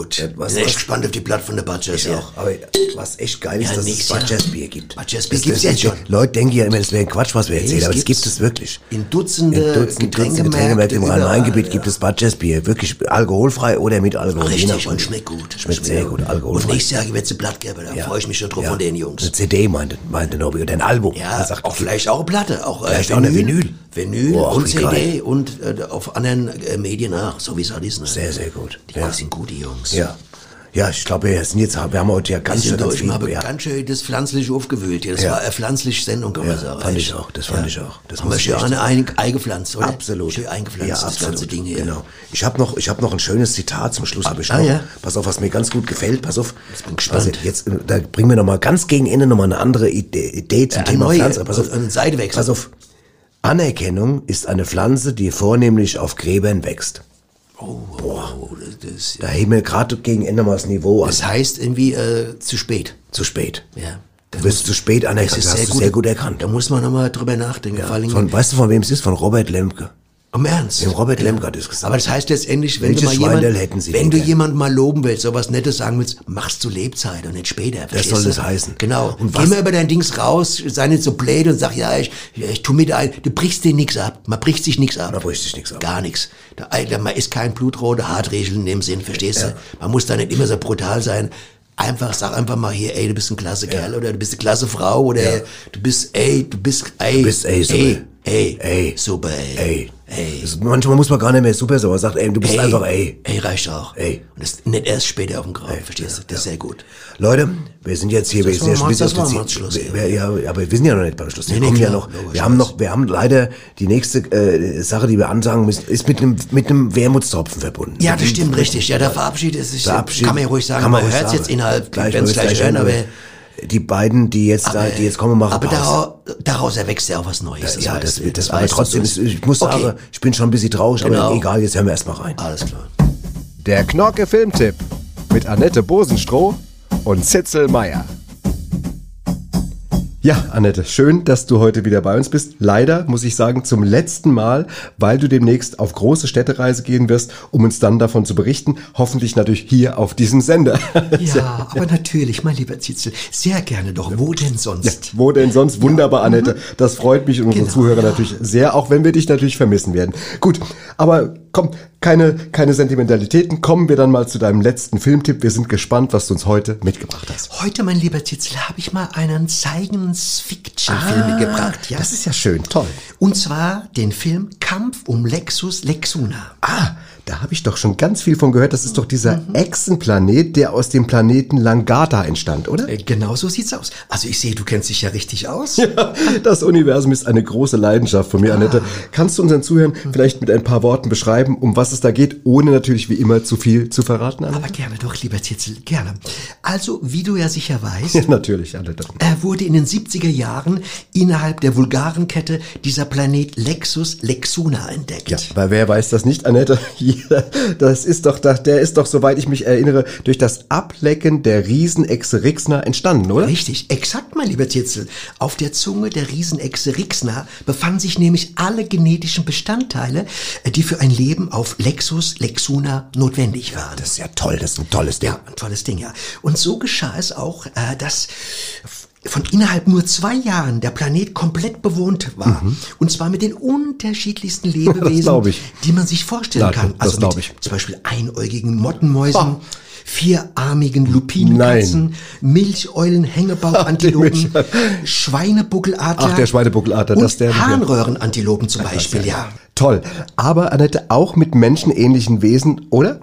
Gut. was- bin echt was- gespannt auf die Platte von der Ich hier. auch. Aber was echt geil ist, Ja, dass nix, es ja. Butchers-Bier gibt. Butchers-Bier Das- gibt's das- jetzt schon. Leute denken ja immer, das wäre ein Quatsch, was wir erzählen, es aber das gibt's. gibt es wirklich. In Dutzende, In Dutzend, Dutzend Getränkemärkte im Rhein-Main-Gebiet ja. gibt es Butchers-Bier. Wirklich alkoholfrei oder mit Alkohol. Richtig, und schmeckt gut. Schmeckt sehr gut, alkoholfrei. Und nächstes Jahr wird es ein Blatt geben, da freue ich mich schon drauf von den Jungs. Eine CD meinte, meinte Nobby oder ein Album. Ja, auch vielleicht auch eine Platte, auch äh, Vielleicht auch eine Vinyl. Vinyl und CD und äh, auf anderen äh, Medien auch, so wie es halt ist. Ne? Sehr, sehr gut. Die Ja. Jungs sind gute Jungs. Ja. Ja, ich glaube, wir sind jetzt, wir haben heute ja ganz schön durch, wir haben ja. ganz schön das pflanzlich aufgewühlt. Das Ja. war eine pflanzliche Sendung, kann man Ja, sagen. fand ich auch, das fand ich auch. Das haben wir muss ich schön eine ein, eingepflanzt, oder? Absolut. Schön eingepflanzt, ja, das absolut. ganze Ding hier. Genau. Ich habe noch, ich habe noch ein schönes Zitat zum Schluss. Hab ich ah, noch. ja. Pass auf, was mir ganz gut gefällt. Pass auf. Jetzt bin ich gespannt. Also jetzt, äh, da bringen wir noch mal ganz gegen Ende noch mal eine andere Idee, Idee zum Thema neue, Pflanze. Pass auf, einen Seitewechsel. Pass auf. Anerkennung ist eine Pflanze, die vornehmlich auf Gräbern wächst. Oh, Boah. Das, das, Da heben wir gerade gegen Ende mal das Niveau an. das heißt irgendwie äh, zu spät. zu spät. Ja. Du wirst zu spät Das anerkannt. ist Das sehr hast du gut. sehr gut erkannt. Da muss man nochmal drüber nachdenken. Vor allem Von, weißt du, von wem es ist? Von Robert Lemke. Im Ernst? Dem Robert hat es gesagt. Aber das heißt letztendlich, wenn Welches du mal jemand, hätten Sie wenn du gern? jemand mal loben willst, sowas Nettes sagen willst, machst zu Lebzeit und nicht später. verstehst soll du? das heißen. Genau. Und geh mal über dein Dings raus, sei nicht so blöd und sag, ja, ich, ja, ich tu mit ein. Du brichst dir nichts ab. Man bricht sich nichts ab. Man bricht sich nichts ab. Gar nichts. Man ist kein blutroter Hartregel in dem Sinn, verstehst du? Man muss da nicht immer so brutal sein. Einfach, sag einfach mal hier, ey, du bist ein klasse Kerl oder du bist eine klasse Frau oder du bist, ey, du bist, ey, Du bist, ey, super. ey, ey, Ey. super, ey. Ey, Ey. Das, manchmal muss man gar nicht mehr super sein, man sagt, ey, du bist Ey, einfach, ey. Ey, reicht auch. Ey. Und das nicht erst später auf dem Grab, verstehst du? Das ist sehr gut. Leute, wir sind jetzt hier, wir sind ja schon das auf zum Schluss, wir- Ja, aber wir sind ja noch nicht beim Schluss. Wir Nee, nee, ja noch, wir haben noch, wir haben leider die nächste äh, Sache, die wir ansagen müssen, ist mit einem mit einem Wermutstropfen verbunden. Ja, das stimmt, richtig. Ja, der Verabschied ist, ist Verabschied- kann man ja ruhig sagen, kann man man hört sagen. jetzt innerhalb, wenn es gleich hören, aber, die beiden, die jetzt da, die jetzt kommen, machen aber daraus, daraus erwächst ja auch was Neues. ja, weißt das wird das, aber trotzdem, ist, ich muss Okay. sagen, ich bin schon ein bisschen traurig, Genau. aber egal, jetzt hören wir erstmal rein. Alles klar. Der Knorke Filmtipp mit Annette Bosenstroh und Zitzel Meier. Ja, Annette, schön, dass du heute wieder bei uns bist. Leider muss ich sagen, zum letzten Mal, weil du demnächst auf große Städtereise gehen wirst, um uns dann davon zu berichten. Hoffentlich natürlich hier auf diesem Sender. *laughs* Ja, aber natürlich, mein lieber Zitzel, sehr gerne doch. Wo denn sonst? Wo denn sonst? Wunderbar, Annette. Das freut mich und unsere Genau, Zuhörer ja. natürlich sehr, auch wenn wir dich natürlich vermissen werden. Gut, aber komm, keine, keine Sentimentalitäten. Kommen wir dann mal zu deinem letzten Filmtipp. Wir sind gespannt, was du uns heute mitgebracht hast. Heute, mein lieber Zitzel, habe ich mal einen Science-Fiction-Film mitgebracht. Ja? Ah, Das ist ja schön, toll. Und zwar den Film Kampf um Lexus Lexuna. Ah, da habe ich doch schon ganz viel von gehört. Das ist doch dieser Echsenplanet, der aus dem Planeten Langata entstand, oder? Äh, Genau so sieht's aus. Also ich sehe, du kennst dich ja richtig aus. *laughs* Das Universum ist eine große Leidenschaft von mir, Annette. Kannst du unseren Zuhörern vielleicht mit ein paar Worten beschreiben, um was es da geht, ohne natürlich wie immer zu viel zu verraten, Annette? Aber gerne doch, lieber Zitzel, gerne. Also, wie du ja sicher weißt, *laughs* Ja, natürlich, Annette. Er wurde in den 70er Jahren innerhalb der Vulgarenkette dieser Planet Lexus Lexuna entdeckt. Ja, weil wer weiß das nicht, Annette? *laughs* Jeder, das ist doch, der ist doch, soweit ich mich erinnere, durch das Ablecken der Riesenechse Rixna entstanden, oder? Richtig, exakt, mein lieber Titzel. Auf der Zunge der Riesenechse Rixna befanden sich nämlich alle genetischen Bestandteile, die für ein Leben auf Lexus Lexuna notwendig waren. Das ist ja toll, das ist ein tolles Ding. Ja, ein tolles Ding, ja. Und so geschah es auch, äh, dass von innerhalb nur zwei Jahren der Planet komplett bewohnt war. Und zwar mit den unterschiedlichsten *laughs* Lebewesen, die man sich vorstellen Ja, kann. Also mit ich. zum Beispiel einäugigen Mottenmäusen, Ah. vierarmigen Lupinenkatzen, Milcheulen, Hängebauchantilopen, *laughs* Schweinebuckeladler Ach, der Schweinebuckeladler, das der- Harnröhrenantilopen zum Beispiel, ja. Toll. Aber, Annette, auch mit menschenähnlichen Wesen, oder?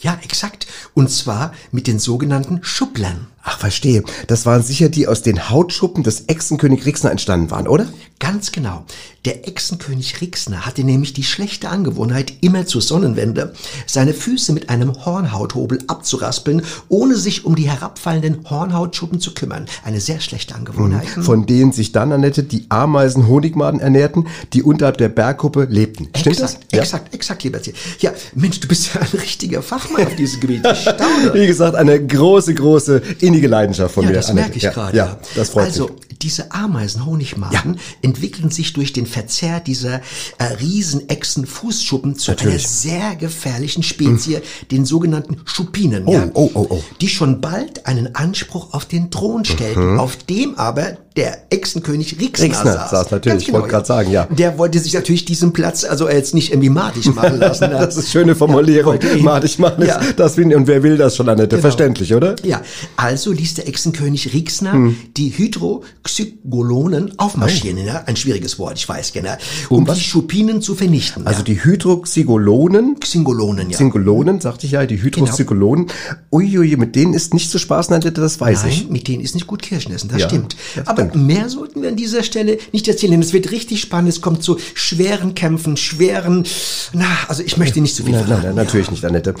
Ja, exakt. Und zwar mit den sogenannten Schubblern. Ach, verstehe. Das waren sicher die aus den Hautschuppen des Echsenkönig Rixna entstanden waren, oder? Ganz genau. Der Echsenkönig Rixner hatte nämlich die schlechte Angewohnheit, immer zur Sonnenwende seine Füße mit einem Hornhauthobel abzuraspeln, ohne sich um die herabfallenden Hornhautschuppen zu kümmern. Eine sehr schlechte Angewohnheit. Von denen sich dann, Annette, die Ameisen Honigmaden ernährten, die unterhalb der Bergkuppe lebten. Stimmt exakt, das? exakt, exakt, lieber Tier. Ja, Mensch, du bist ja ein richtiger Fachmann auf diesem Gebiet. Ich staune. Wie gesagt, eine große, große, innige Leidenschaft von ja, mir. das Annette. merke ich ja, gerade. Ja, das freut also, mich. diese Ameisen-Honigmaden entwickeln sich durch den Verzehr dieser äh, Riesenechsen-Fußschuppen zu einer Natürlich. sehr gefährlichen Spezie, den sogenannten Schupinen. Oh, ja, oh, oh, oh. Die schon bald einen Anspruch auf den Thron stellten, auf dem aber der Echsenkönig Rixner, Rixner saß. saß, natürlich. Ganz Ich wollte gerade sagen, ja. Der wollte sich natürlich diesen Platz also jetzt nicht irgendwie madig machen *laughs* lassen. ne? Das ist schöne Formulierung. wollte ihn- Mach ich mal. Ja. Das finde und wer will das schon, Annette? Genau. Verständlich, oder? Ja, also ließ der Echsenkönig Rixner Hm. die Hydroxygolonen aufmarschieren. Ja, ein schwieriges Wort, ich weiß, genau. Um, Um die Schupinen zu vernichten. Also ja. die Hydroxygolonen, Xingolonen, ja. Zingolonen, sagte ich ja, die Hydroxygolonen. Uiui, mit denen ist nicht zu spaßen, Annette, das weiß ich. Nein, mit denen ist nicht gut Kirschen essen, das Ja, stimmt. das Aber stimmt. mehr sollten wir an dieser Stelle nicht erzählen, denn es wird richtig spannend. Es kommt zu schweren Kämpfen, schweren, na, also ich möchte nicht zu viel Nein, nein, verraten. nein, natürlich nicht, Annette.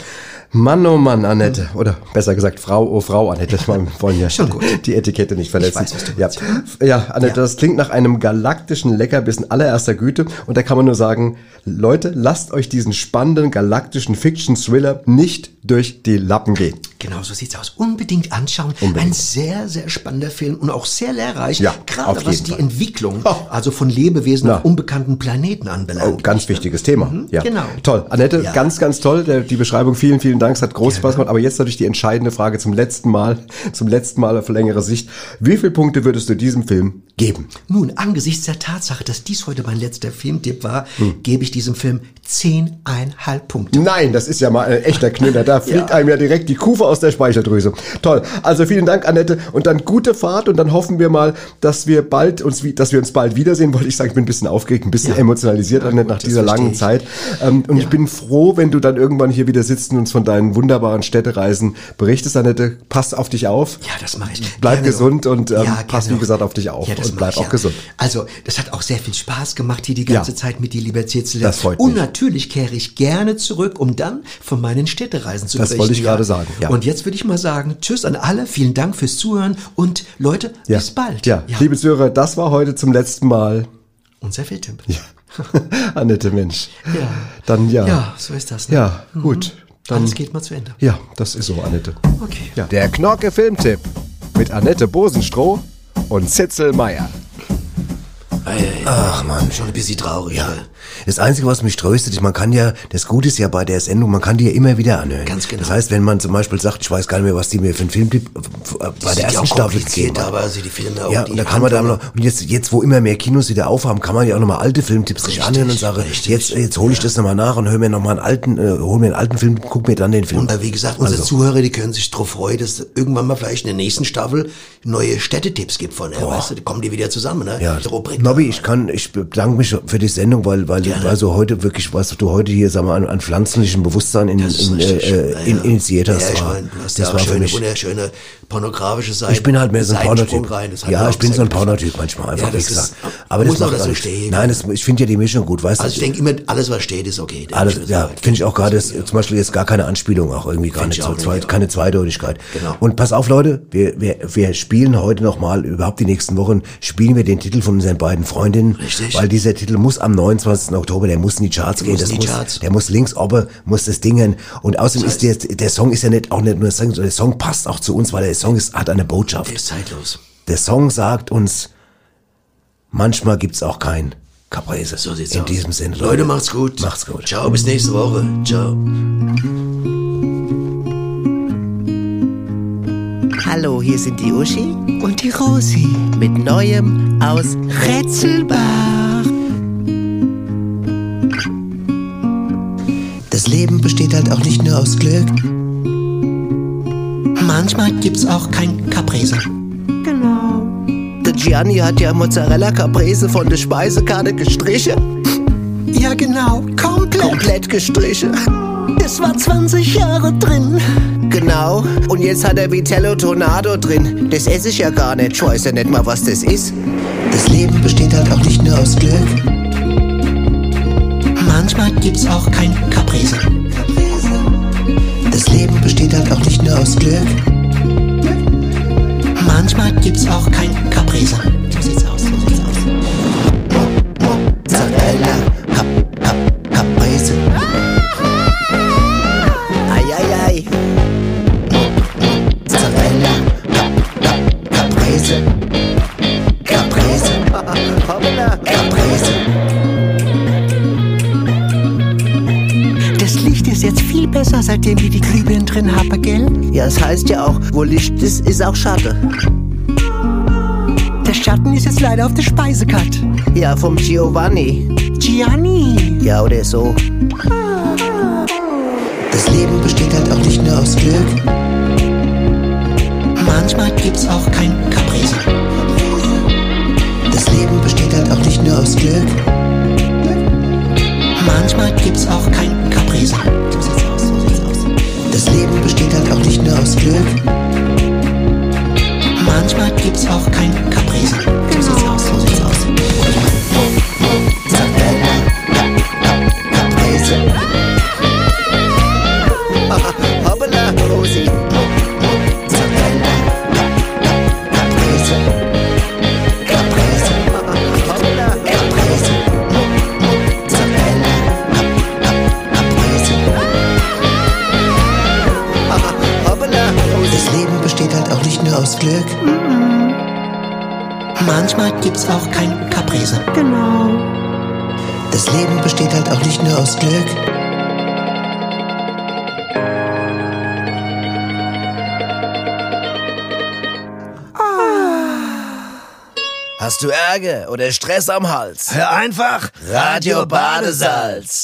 Mann, oh Mann, Annette. Oder besser gesagt, Frau, oh Frau, Annette. Wir wollen ja Schon die Etikette nicht verletzen. weiß, was du ja. ja, Annette, Ja. das klingt nach einem galaktischen Leckerbissen allererster Güte. Und da kann man nur sagen, Leute, lasst euch diesen spannenden galaktischen Fiction-Thriller nicht durch die Lappen gehen. Genau so sieht's aus. Unbedingt anschauen. Unbedingt. Ein sehr, sehr spannender Film und auch sehr lehrreich. Ja, gerade was die Fall. Entwicklung, Oh. also von Lebewesen Na. auf unbekannten Planeten anbelangt. Oh, ganz wichtiges Thema. ja. genau. Toll. Annette, Ja. ganz, ganz toll. Die Beschreibung, vielen, vielen Dank. Es hat groß Spaß gemacht. Aber jetzt natürlich die entscheidende Frage zum letzten Mal, *laughs* zum letzten Mal auf längere Sicht. Wie viele Punkte würdest du diesem Film geben? Nun, angesichts der Tatsache, dass dies heute mein letzter Filmtipp war, Hm. gebe ich diesem Film zehneinhalb Punkte. Nein, das ist ja mal ein echter Knüller. Da *laughs* fliegt Ja. einem ja direkt die Kufe aus der Speicheldrüse. Toll. Also vielen Dank, Annette. Und dann gute Fahrt und dann hoffen wir mal, dass wir bald uns, dass wir uns bald wiedersehen. Wollte ich sagen, ich bin ein bisschen aufgeregt, ein bisschen emotionalisiert, Annette, nach dieser langen Zeit. Ähm, und ich bin froh, wenn du dann irgendwann hier wieder sitzt und uns von deinen wunderbaren Städtereisen berichtest, Annette. Pass auf dich auf. Ja, das mache ich. Bleib Gerne gesund und ähm, Ja, pass, wie gesagt, auf dich auf. Ja, das und bleib ich, auch ja. gesund. Also, das hat auch sehr viel Spaß gemacht hier die ganze. Zeit mit dir, lieber Zitzel. Das freut Und mich. natürlich kehre ich gerne zurück, um dann von meinen Städtereisen zu Das berichten. wollte ich gerade sagen. Und jetzt würde ich mal sagen, tschüss an alle, vielen Dank fürs Zuhören und Leute, bis bald. Ja. liebe Zuhörer, das war heute zum letzten Mal. Unser Filmtipp. Ja. *laughs* Annette, Mensch. Ja. Dann ja. Ja, so ist das. Ne? Ja, gut. Dann, Alles geht mal zu Ende. Ja, das ist so, Annette. Okay. Ja. Der Knorke Filmtipp mit Annette Bosenstroh und Zitzel Meier. Ach man, schon ein bisschen traurig. Ja. Das Einzige, was mich tröstet, ist, man kann ja, das Gute ist ja bei der Sendung, man kann die ja immer wieder anhören. Ganz genau. Das heißt, wenn man zum Beispiel sagt, ich weiß gar nicht mehr, was die mir für einen Filmtipp äh, bei der ersten Staffel gegeben haben. aber also die Filme auch Ja, und da kann man Handlung- noch, und jetzt, jetzt, wo immer mehr Kinos wieder aufhaben, kann man ja auch nochmal alte Filmtipps sich anhören und sagen, jetzt, jetzt hole ich das nochmal nach und höre mir nochmal einen alten, äh, hol mir einen alten Film, guck mir dann den Film Und an. äh, wie gesagt, unsere Also. Zuhörer, die können sich darauf freuen, dass irgendwann mal vielleicht in der nächsten Staffel neue Städtetipps gibt von er. Weißt du, da kommen die wieder zusammen, ne? Ja. Nobby, ich kann, ich bedanke mich für die Sendung, weil, weil, du, also heute wirklich, was du heute hier, sag mal, an, an pflanzlichem Bewusstsein in, in, äh, in, initiiert hast, Ja, ich war, meine, du hast das ja war für schöne, mich. wunderschöne pornografische Seiten. Ich bin halt mehr so ein Pornotyp. das Ja, ich bin so ein. Pornotyp manchmal, einfach, Ja, wie das gesagt. ist- Aber das macht dazu alles- stehen. Nein, das, ich finde ja die Mischung gut, weißt du? Also ich denke immer, alles was steht, ist okay. Alles, ja, finde ich auch gerade, das- zum Beispiel jetzt gar keine Anspielung, auch irgendwie gar nicht so, ja. keine Zweideutigkeit. Genau. Und pass auf, Leute, wir, wir, wir spielen heute nochmal, überhaupt die nächsten Wochen, spielen wir den Titel von unseren beiden Freundinnen. Richtig. Weil dieser Titel muss am 29. Oktober, der muss in die Charts gehen, muss das in die muss, Charts. der muss links oben, muss das Dingen. Und außerdem ist der, der Song ist ja nicht, auch nicht nur ein Song, sondern der Song passt auch zu uns, weil der Song ist, hat eine Botschaft. Der ist zeitlos. Der Song sagt uns, manchmal gibt's auch kein Caprese. So sieht's In aus. diesem Sinne. Leute, macht's gut. Macht's gut. Ciao, bis nächste Woche. Ciao. Hallo, hier sind die Uschi Und die Rosi. mit Neuem aus Rätselbach. Das Leben besteht halt auch nicht nur aus Glück. Manchmal gibt's auch kein Caprese. Genau. Der Gianni hat ja Mozzarella Caprese von der Speisekarte gestrichen. Ja, genau, komplett. Komplett gestrichen. Es war 20 Jahre drin. Genau. Und jetzt hat er Vitello Tornado drin. Das esse ich ja gar nicht. Ich weiß ja nicht mal, was das ist. Das Leben besteht halt auch nicht nur aus Glück. Manchmal gibt's auch kein Caprese. Das Leben besteht halt auch nicht nur aus Glück. Manchmal gibt's auch kein Caprese. So sieht's aus. Ja, es heißt ja auch, wo Licht ist, ist auch Schatten. Der Schatten ist jetzt leider auf der Speisekarte. Ja, vom Giovanni. Gianni. Ja, oder so. Das Leben besteht halt auch nicht nur aus Glück. Manchmal gibt's auch kein Caprese. Das Leben besteht halt auch nicht nur aus Glück. Manchmal gibt's auch kein Caprese. Das Leben besteht halt auch nicht nur aus Glück. Manchmal gibt's auch kein Caprese. So sieht's aus, so sieht's aus. Manchmal gibt's auch kein Caprese. Genau. Das Leben besteht halt auch nicht nur aus Glück. Hast du Ärger oder Stress am Hals? Hör einfach Radio Badesalz.